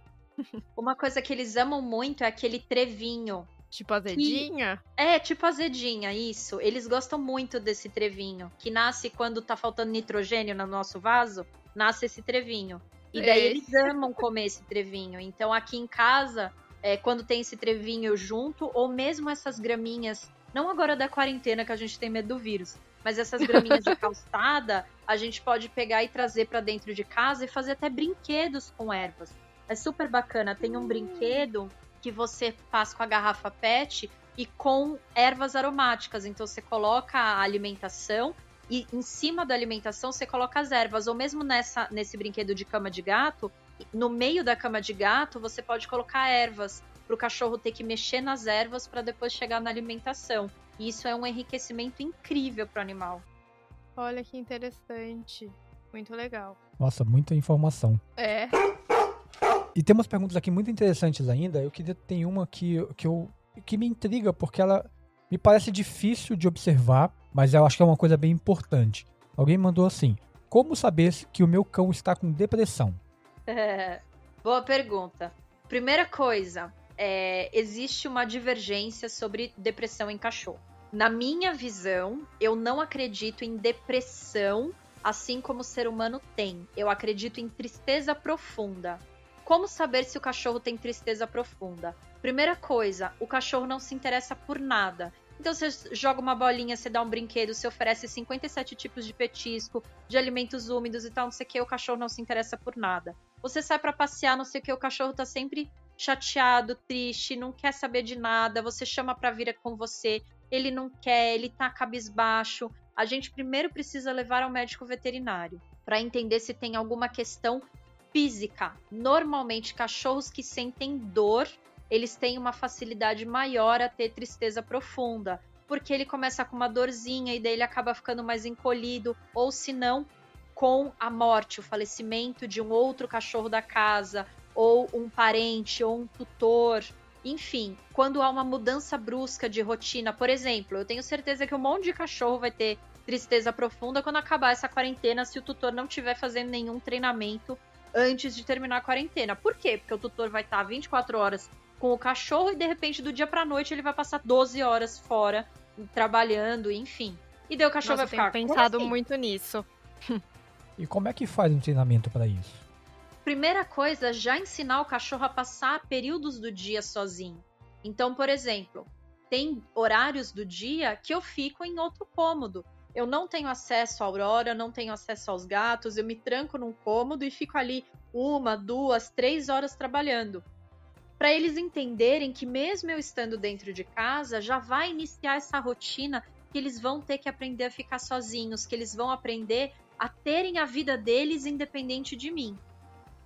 Speaker 3: Uma coisa que eles amam muito é aquele trevinho.
Speaker 2: Tipo azedinha?
Speaker 3: Que... É, tipo azedinha, isso. Eles gostam muito desse trevinho, que nasce quando tá faltando nitrogênio no nosso vaso, nasce esse trevinho. E daí eles amam comer esse trevinho. Então aqui em casa, é, quando tem esse trevinho junto, ou mesmo essas graminhas, não agora da quarentena que a gente tem medo do vírus, mas essas graminhas de calçada, a gente pode pegar e trazer para dentro de casa e fazer até brinquedos com ervas. É super bacana. Tem um hum. brinquedo que você faz com a garrafa PET e com ervas aromáticas. Então você coloca a alimentação e em cima da alimentação você coloca as ervas. Ou mesmo nessa, nesse brinquedo de cama de gato, no meio da cama de gato você pode colocar ervas para o cachorro ter que mexer nas ervas para depois chegar na alimentação. E isso é um enriquecimento incrível para o animal.
Speaker 2: Olha que interessante. Muito legal.
Speaker 1: Nossa, muita informação.
Speaker 2: É.
Speaker 1: E tem umas perguntas aqui muito interessantes ainda. Eu queria ter uma que, que, eu, que me intriga, porque ela me parece difícil de observar, mas eu acho que é uma coisa bem importante. Alguém mandou assim: Como saber que o meu cão está com depressão?
Speaker 3: É, boa pergunta. Primeira coisa, é, existe uma divergência sobre depressão em cachorro. Na minha visão, eu não acredito em depressão assim como o ser humano tem. Eu acredito em tristeza profunda. Como saber se o cachorro tem tristeza profunda? Primeira coisa, o cachorro não se interessa por nada. Então você joga uma bolinha, você dá um brinquedo, você oferece 57 tipos de petisco, de alimentos úmidos e tal, não sei o que, o cachorro não se interessa por nada. Você sai para passear, não sei o que, o cachorro tá sempre chateado, triste, não quer saber de nada, você chama para vir com você, ele não quer, ele tá cabisbaixo. A gente primeiro precisa levar ao médico veterinário para entender se tem alguma questão física. Normalmente, cachorros que sentem dor, eles têm uma facilidade maior a ter tristeza profunda, porque ele começa com uma dorzinha e daí ele acaba ficando mais encolhido, ou se não, com a morte, o falecimento de um outro cachorro da casa, ou um parente, ou um tutor. Enfim, quando há uma mudança brusca de rotina, por exemplo, eu tenho certeza que um monte de cachorro vai ter tristeza profunda quando acabar essa quarentena se o tutor não estiver fazendo nenhum treinamento antes de terminar a quarentena. Por quê? Porque o tutor vai estar 24 horas com o cachorro e de repente do dia pra noite ele vai passar 12 horas fora trabalhando, enfim. E daí o cachorro
Speaker 2: Nossa,
Speaker 3: vai ficar.
Speaker 2: Eu tenho pensado assim? muito nisso.
Speaker 1: e como é que faz um treinamento para isso?
Speaker 3: Primeira coisa, já ensinar o cachorro a passar períodos do dia sozinho. Então, por exemplo, tem horários do dia que eu fico em outro cômodo eu não tenho acesso à Aurora, não tenho acesso aos gatos, eu me tranco num cômodo e fico ali uma, duas, três horas trabalhando. Para eles entenderem que, mesmo eu estando dentro de casa, já vai iniciar essa rotina que eles vão ter que aprender a ficar sozinhos, que eles vão aprender a terem a vida deles independente de mim.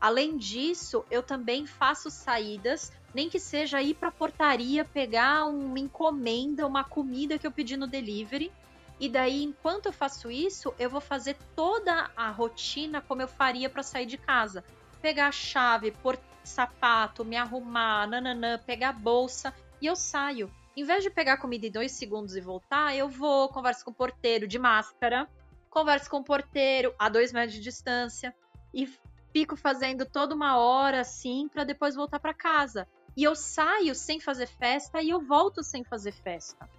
Speaker 3: Além disso, eu também faço saídas, nem que seja ir para a portaria pegar uma encomenda, uma comida que eu pedi no delivery e daí, enquanto eu faço isso, eu vou fazer toda a rotina como eu faria para sair de casa. Pegar a chave, pôr sapato, me arrumar, nananã, pegar a bolsa e eu saio. Em vez de pegar comida em dois segundos e voltar, eu vou, converso com o porteiro de máscara, converso com o porteiro a dois metros de distância e fico fazendo toda uma hora assim para depois voltar para casa. E eu saio sem fazer festa e eu volto sem fazer festa.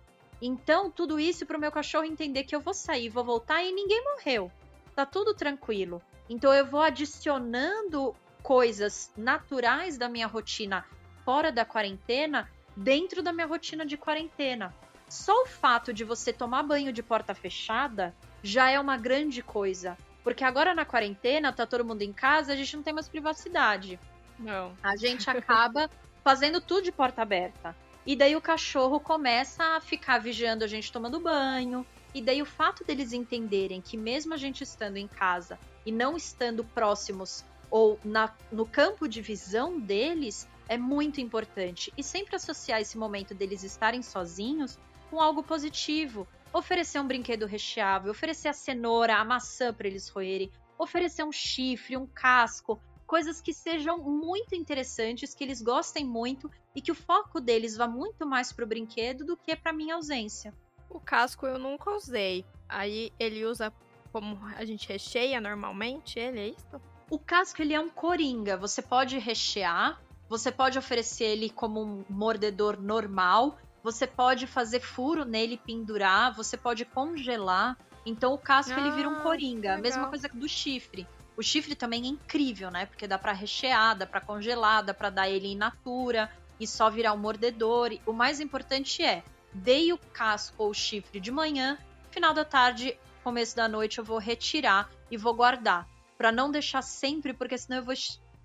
Speaker 3: Então, tudo isso para o meu cachorro entender que eu vou sair, vou voltar e ninguém morreu. Tá tudo tranquilo. Então, eu vou adicionando coisas naturais da minha rotina fora da quarentena dentro da minha rotina de quarentena. Só o fato de você tomar banho de porta fechada já é uma grande coisa. Porque agora na quarentena, tá todo mundo em casa, a gente não tem mais privacidade.
Speaker 2: Não.
Speaker 3: A gente acaba fazendo tudo de porta aberta. E daí o cachorro começa a ficar vigiando a gente tomando banho. E daí o fato deles entenderem que mesmo a gente estando em casa e não estando próximos ou na, no campo de visão deles é muito importante. E sempre associar esse momento deles estarem sozinhos com algo positivo. Oferecer um brinquedo recheável, oferecer a cenoura, a maçã para eles roerem, oferecer um chifre, um casco, coisas que sejam muito interessantes, que eles gostem muito e que o foco deles vá muito mais pro brinquedo do que para minha ausência.
Speaker 2: O casco eu nunca usei. Aí ele usa como a gente recheia normalmente, ele é isso?
Speaker 3: O casco ele é um coringa, você pode rechear Você pode oferecer ele como um mordedor normal. Você pode fazer furo nele, pendurar. Você pode congelar. Então o casco ah, ele vira um ah, coringa. Mesma coisa do chifre. O chifre também é incrível, né? Porque dá para rechear, dá para congelar, dá para dar ele in natura e só virar um mordedor. O mais importante é, dei o casco ou o chifre de manhã, final da tarde, começo da noite eu vou retirar e vou guardar, para não deixar sempre, porque senão eu vou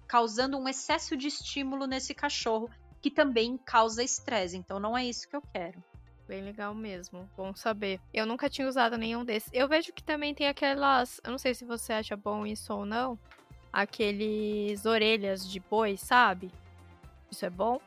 Speaker 3: causando um excesso de estímulo nesse cachorro, que também causa estresse. Então não é isso que eu quero.
Speaker 2: Bem legal mesmo. Bom saber. Eu nunca tinha usado nenhum desses. Eu vejo que também tem aquelas. Eu não sei se você acha bom isso ou não. Aqueles orelhas de boi, sabe? Isso é bom?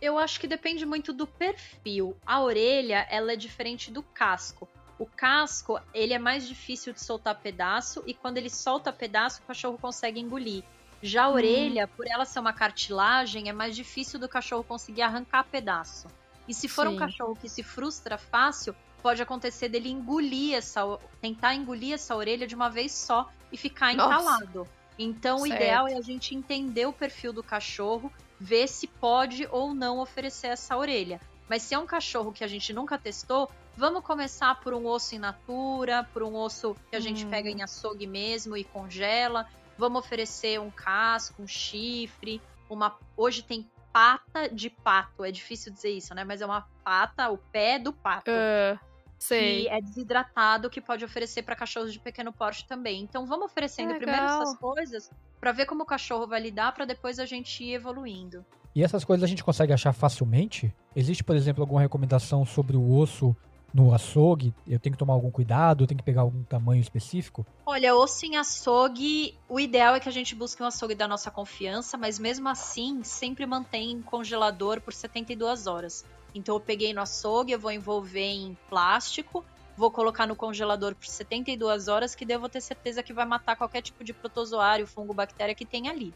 Speaker 3: Eu acho que depende muito do perfil. A orelha, ela é diferente do casco. O casco, ele é mais difícil de soltar pedaço e quando ele solta pedaço, o cachorro consegue engolir. Já a hum. orelha, por ela ser uma cartilagem, é mais difícil do cachorro conseguir arrancar pedaço. E se for Sim. um cachorro que se frustra fácil, pode acontecer dele engolir essa, tentar engolir essa orelha de uma vez só e ficar Nossa. entalado. Então, certo. o ideal é a gente entender o perfil do cachorro, ver se pode ou não oferecer essa orelha. Mas se é um cachorro que a gente nunca testou, vamos começar por um osso in natura, por um osso que a gente hum. pega em açougue mesmo e congela. Vamos oferecer um casco, um chifre, uma. Hoje tem pata de pato. É difícil dizer isso, né? Mas é uma pata, o pé do pato. Uh,
Speaker 2: sei.
Speaker 3: Que é desidratado, que pode oferecer para cachorros de pequeno porte também. Então vamos oferecendo primeiro essas coisas para ver como o cachorro vai lidar, para depois a gente ir evoluindo.
Speaker 1: E essas coisas a gente consegue achar facilmente? Existe, por exemplo, alguma recomendação sobre o osso no açougue, eu tenho que tomar algum cuidado, eu tenho que pegar algum tamanho específico?
Speaker 3: Olha, osso em açougue, o ideal é que a gente busque um açougue da nossa confiança, mas mesmo assim, sempre mantém em congelador por 72 horas. Então eu peguei no açougue, eu vou envolver em plástico, vou colocar no congelador por 72 horas, que daí eu vou ter certeza que vai matar qualquer tipo de protozoário, fungo, bactéria que tem ali.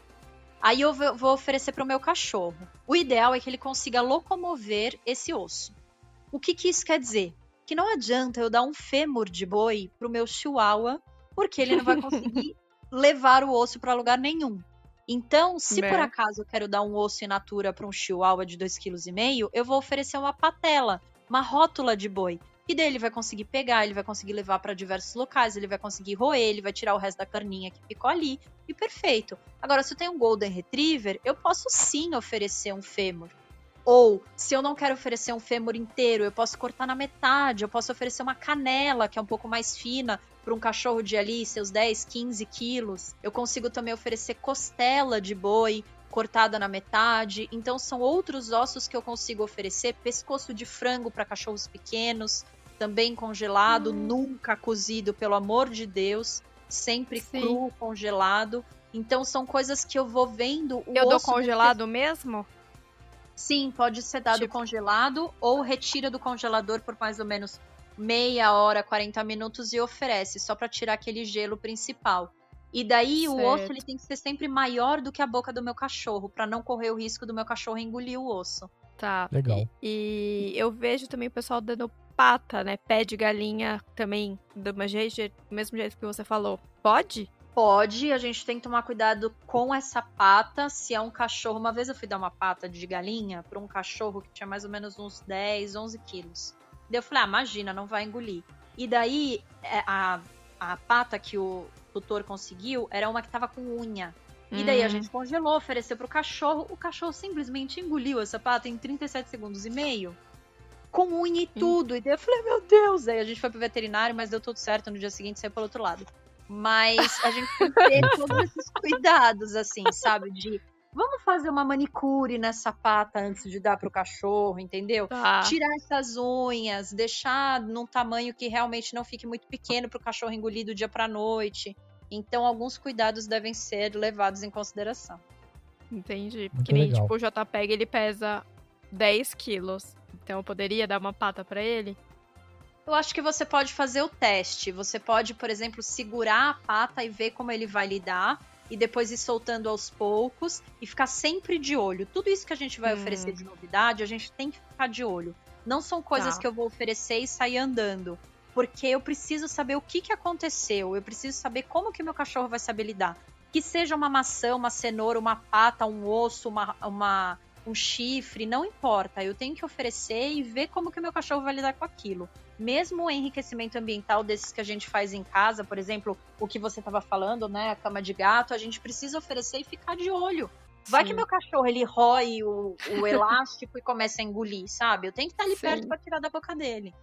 Speaker 3: Aí eu vou oferecer para o meu cachorro. O ideal é que ele consiga locomover esse osso. O que, que isso quer dizer? Que não adianta eu dar um fêmur de boi pro meu chihuahua, porque ele não vai conseguir levar o osso para lugar nenhum. Então, se por né. acaso eu quero dar um osso in natura para um chihuahua de 2,5 kg, eu vou oferecer uma patela, uma rótula de boi. E daí ele vai conseguir pegar, ele vai conseguir levar para diversos locais, ele vai conseguir roer, ele vai tirar o resto da carninha que ficou ali, e perfeito. Agora, se eu tenho um Golden Retriever, eu posso sim oferecer um fêmur. Ou, se eu não quero oferecer um fêmur inteiro, eu posso cortar na metade, eu posso oferecer uma canela, que é um pouco mais fina, para um cachorro de ali, seus 10, 15 quilos. Eu consigo também oferecer costela de boi, cortada na metade. Então, são outros ossos que eu consigo oferecer. Pescoço de frango para cachorros pequenos, também congelado, hum. nunca cozido, pelo amor de Deus. Sempre Sim. cru, congelado. Então, são coisas que eu vou vendo.
Speaker 2: eu dou congelado mesmo?
Speaker 3: Sim, pode ser dado tipo... congelado ou retira do congelador por mais ou menos meia hora, 40 minutos e oferece, só para tirar aquele gelo principal. E daí certo. o osso ele tem que ser sempre maior do que a boca do meu cachorro, para não correr o risco do meu cachorro engolir o osso.
Speaker 2: Tá.
Speaker 1: Legal.
Speaker 2: E, e eu vejo também o pessoal dando pata, né? Pé de galinha também, do mesmo jeito que você falou. Pode?
Speaker 3: Pode, a gente tem que tomar cuidado com essa pata. Se é um cachorro, uma vez eu fui dar uma pata de galinha para um cachorro que tinha mais ou menos uns 10, 11 quilos. Daí eu falei, ah, imagina, não vai engolir. E daí é, a, a pata que o tutor conseguiu era uma que tava com unha. E daí a hum. gente congelou, ofereceu pro cachorro. O cachorro simplesmente engoliu essa pata em 37 segundos e meio. Com unha e hum. tudo. E daí eu falei, meu Deus. Aí a gente foi pro veterinário, mas deu tudo certo. No dia seguinte saiu pelo outro lado. Mas a gente tem que ter todos esses cuidados, assim, sabe? De vamos fazer uma manicure nessa pata antes de dar pro cachorro, entendeu? Tá. Tirar essas unhas, deixar num tamanho que realmente não fique muito pequeno pro cachorro engolir do dia pra noite. Então, alguns cuidados devem ser levados em consideração.
Speaker 2: Entendi. Muito que nem, tipo, o JPEG, ele pesa 10 quilos. Então, eu poderia dar uma pata para ele?
Speaker 3: Eu acho que você pode fazer o teste. Você pode, por exemplo, segurar a pata e ver como ele vai lidar. E depois ir soltando aos poucos e ficar sempre de olho. Tudo isso que a gente vai hum. oferecer de novidade, a gente tem que ficar de olho. Não são coisas tá. que eu vou oferecer e sair andando. Porque eu preciso saber o que, que aconteceu. Eu preciso saber como que meu cachorro vai saber lidar. Que seja uma maçã, uma cenoura, uma pata, um osso, uma, uma um chifre, não importa. Eu tenho que oferecer e ver como que o meu cachorro vai lidar com aquilo. Mesmo o enriquecimento ambiental desses que a gente faz em casa, por exemplo, o que você estava falando, né, a cama de gato, a gente precisa oferecer e ficar de olho. Vai Sim. que meu cachorro ele rói o, o elástico e começa a engolir, sabe? Eu tenho que estar ali Sim. perto para tirar da boca dele.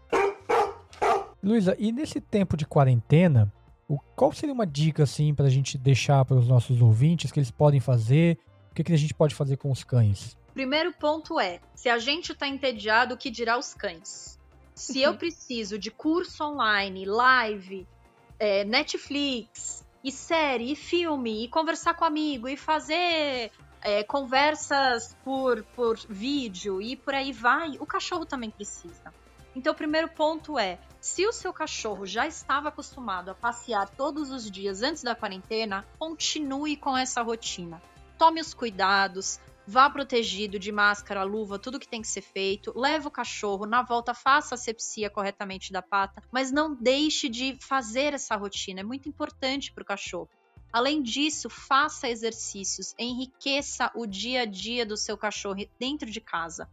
Speaker 1: Luísa, e nesse tempo de quarentena, o, qual seria uma dica assim para a gente deixar para os nossos ouvintes que eles podem fazer? O que, que a gente pode fazer com os cães?
Speaker 3: Primeiro ponto é: se a gente está entediado, o que dirá os cães? Se eu preciso de curso online, live, é, Netflix, e série, e filme, e conversar com amigo, e fazer é, conversas por, por vídeo e por aí vai, o cachorro também precisa. Então, o primeiro ponto é: se o seu cachorro já estava acostumado a passear todos os dias antes da quarentena, continue com essa rotina. Tome os cuidados, vá protegido de máscara, luva, tudo que tem que ser feito. Leve o cachorro, na volta faça a sepsia corretamente da pata, mas não deixe de fazer essa rotina, é muito importante para o cachorro. Além disso, faça exercícios, enriqueça o dia a dia do seu cachorro dentro de casa.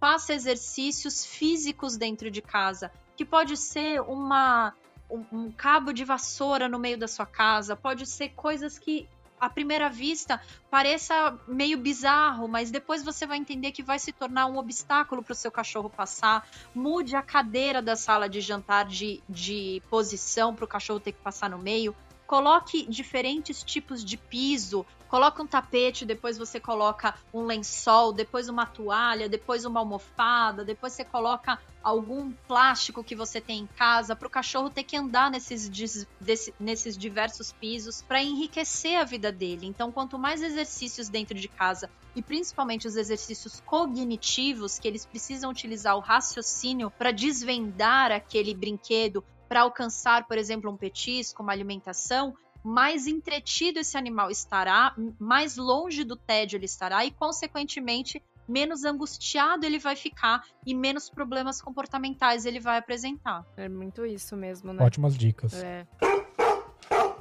Speaker 3: Faça exercícios físicos dentro de casa, que pode ser uma um, um cabo de vassoura no meio da sua casa, pode ser coisas que à primeira vista pareça meio bizarro, mas depois você vai entender que vai se tornar um obstáculo para o seu cachorro passar. Mude a cadeira da sala de jantar de, de posição para o cachorro ter que passar no meio coloque diferentes tipos de piso, coloca um tapete, depois você coloca um lençol, depois uma toalha, depois uma almofada, depois você coloca algum plástico que você tem em casa para o cachorro ter que andar nesses, desse, nesses diversos pisos para enriquecer a vida dele. Então, quanto mais exercícios dentro de casa e principalmente os exercícios cognitivos que eles precisam utilizar o raciocínio para desvendar aquele brinquedo para alcançar, por exemplo, um petisco, uma alimentação, mais entretido esse animal estará, mais longe do tédio ele estará e, consequentemente, menos angustiado ele vai ficar e menos problemas comportamentais ele vai apresentar.
Speaker 2: É muito isso mesmo, né?
Speaker 1: Ótimas dicas.
Speaker 2: É.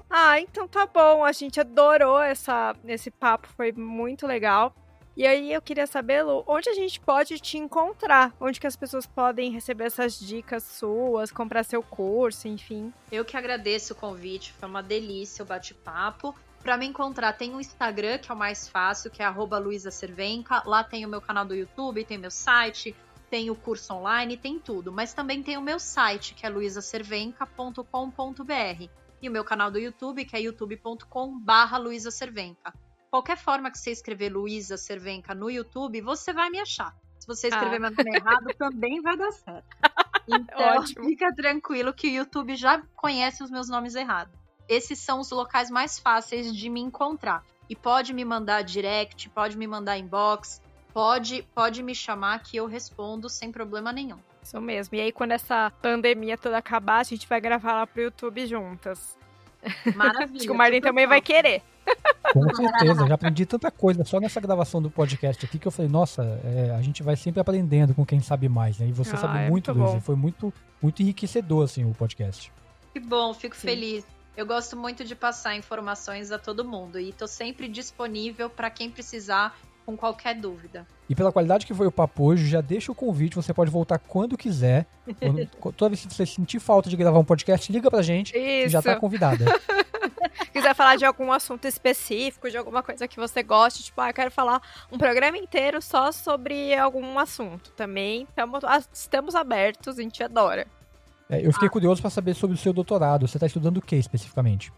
Speaker 2: Ah, então tá bom. A gente adorou essa, esse papo, foi muito legal. E aí eu queria saber, Lu, onde a gente pode te encontrar? Onde que as pessoas podem receber essas dicas suas, comprar seu curso, enfim?
Speaker 3: Eu que agradeço o convite, foi uma delícia o bate-papo. Para me encontrar, tem o Instagram, que é o mais fácil, que é @luisacervenca. Lá tem o meu canal do YouTube, tem meu site, tem o curso online, tem tudo. Mas também tem o meu site, que é luisacervenca.com.br. E o meu canal do YouTube, que é youtube.com/luisacervenca qualquer forma que você escrever Luísa Cervenca no YouTube, você vai me achar. Se você escrever ah. meu nome errado, também vai dar certo. Então, Ótimo. fica tranquilo que o YouTube já conhece os meus nomes errados. Esses são os locais mais fáceis de me encontrar. E pode me mandar direct, pode me mandar inbox, pode, pode me chamar que eu respondo sem problema nenhum.
Speaker 2: Isso mesmo. E aí, quando essa pandemia toda acabar, a gente vai gravar lá pro YouTube juntas.
Speaker 3: Maravilha. Acho
Speaker 2: que o Marlin também vai querer.
Speaker 1: Com certeza, já aprendi tanta coisa só nessa gravação do podcast aqui que eu falei, nossa, é, a gente vai sempre aprendendo com quem sabe mais, né? E você ah, sabe é muito, Luiz, foi muito, muito enriquecedor, assim, o podcast.
Speaker 3: Que bom, fico Sim. feliz. Eu gosto muito de passar informações a todo mundo e tô sempre disponível para quem precisar com qualquer dúvida.
Speaker 1: E pela qualidade que foi o papo hoje, já deixa o convite, você pode voltar quando quiser. Quando, toda vez que você sentir falta de gravar um podcast, liga pra gente Isso. e já tá convidada.
Speaker 2: quiser falar de algum assunto específico, de alguma coisa que você goste, tipo, ah, eu quero falar um programa inteiro só sobre algum assunto. Também tamo, estamos abertos, a gente adora.
Speaker 1: É, eu fiquei ah. curioso para saber sobre o seu doutorado. Você está estudando o que especificamente?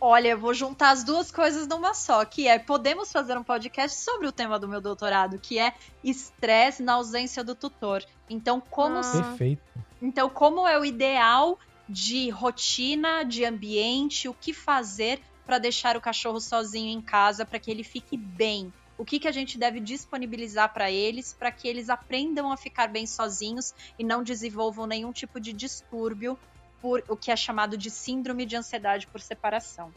Speaker 3: Olha, eu vou juntar as duas coisas numa só, que é podemos fazer um podcast sobre o tema do meu doutorado, que é estresse na ausência do tutor. Então, como
Speaker 1: ah. Perfeito.
Speaker 3: Então, como é o ideal de rotina, de ambiente, o que fazer para deixar o cachorro sozinho em casa para que ele fique bem? O que, que a gente deve disponibilizar para eles para que eles aprendam a ficar bem sozinhos e não desenvolvam nenhum tipo de distúrbio por o que é chamado de síndrome de ansiedade por separação.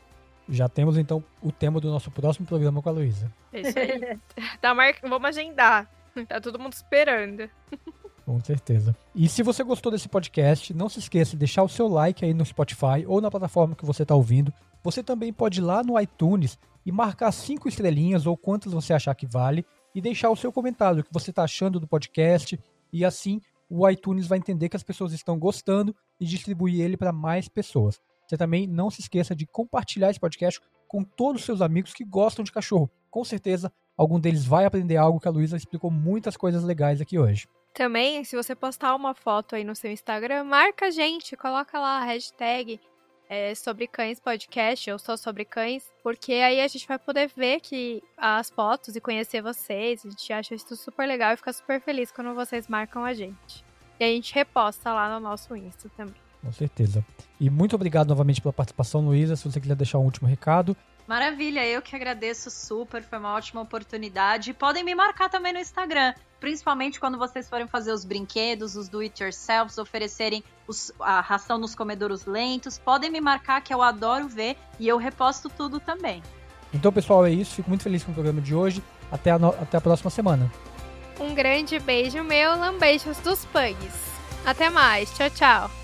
Speaker 1: Já temos então o tema do nosso próximo programa com a Luísa.
Speaker 2: É isso aí. tá mar... Vamos agendar. Tá todo mundo esperando.
Speaker 1: Com certeza. E se você gostou desse podcast, não se esqueça de deixar o seu like aí no Spotify ou na plataforma que você está ouvindo. Você também pode ir lá no iTunes e marcar cinco estrelinhas ou quantas você achar que vale e deixar o seu comentário, o que você está achando do podcast e assim o iTunes vai entender que as pessoas estão gostando e distribuir ele para mais pessoas. Você também não se esqueça de compartilhar esse podcast com todos os seus amigos que gostam de cachorro. Com certeza, algum deles vai aprender algo que a Luísa explicou muitas coisas legais aqui hoje.
Speaker 2: Também, se você postar uma foto aí no seu Instagram, marca a gente, coloca lá a hashtag é, sobre cães podcast, eu sou sobre cães, porque aí a gente vai poder ver que as fotos e conhecer vocês. A gente acha isso super legal e fica super feliz quando vocês marcam a gente. E a gente reposta lá no nosso Insta também.
Speaker 1: Com certeza. E muito obrigado novamente pela participação, Luísa. Se você quiser deixar um último recado.
Speaker 3: Maravilha, eu que agradeço super, foi uma ótima oportunidade. Podem me marcar também no Instagram, principalmente quando vocês forem fazer os brinquedos, os do-it-yourselves, oferecerem os, a ração nos comedouros lentos. Podem me marcar que eu adoro ver e eu reposto tudo também.
Speaker 1: Então, pessoal, é isso. Fico muito feliz com o programa de hoje. Até a, no... até a próxima semana.
Speaker 2: Um grande beijo meu, lambeijos dos pugs. Até mais, tchau, tchau.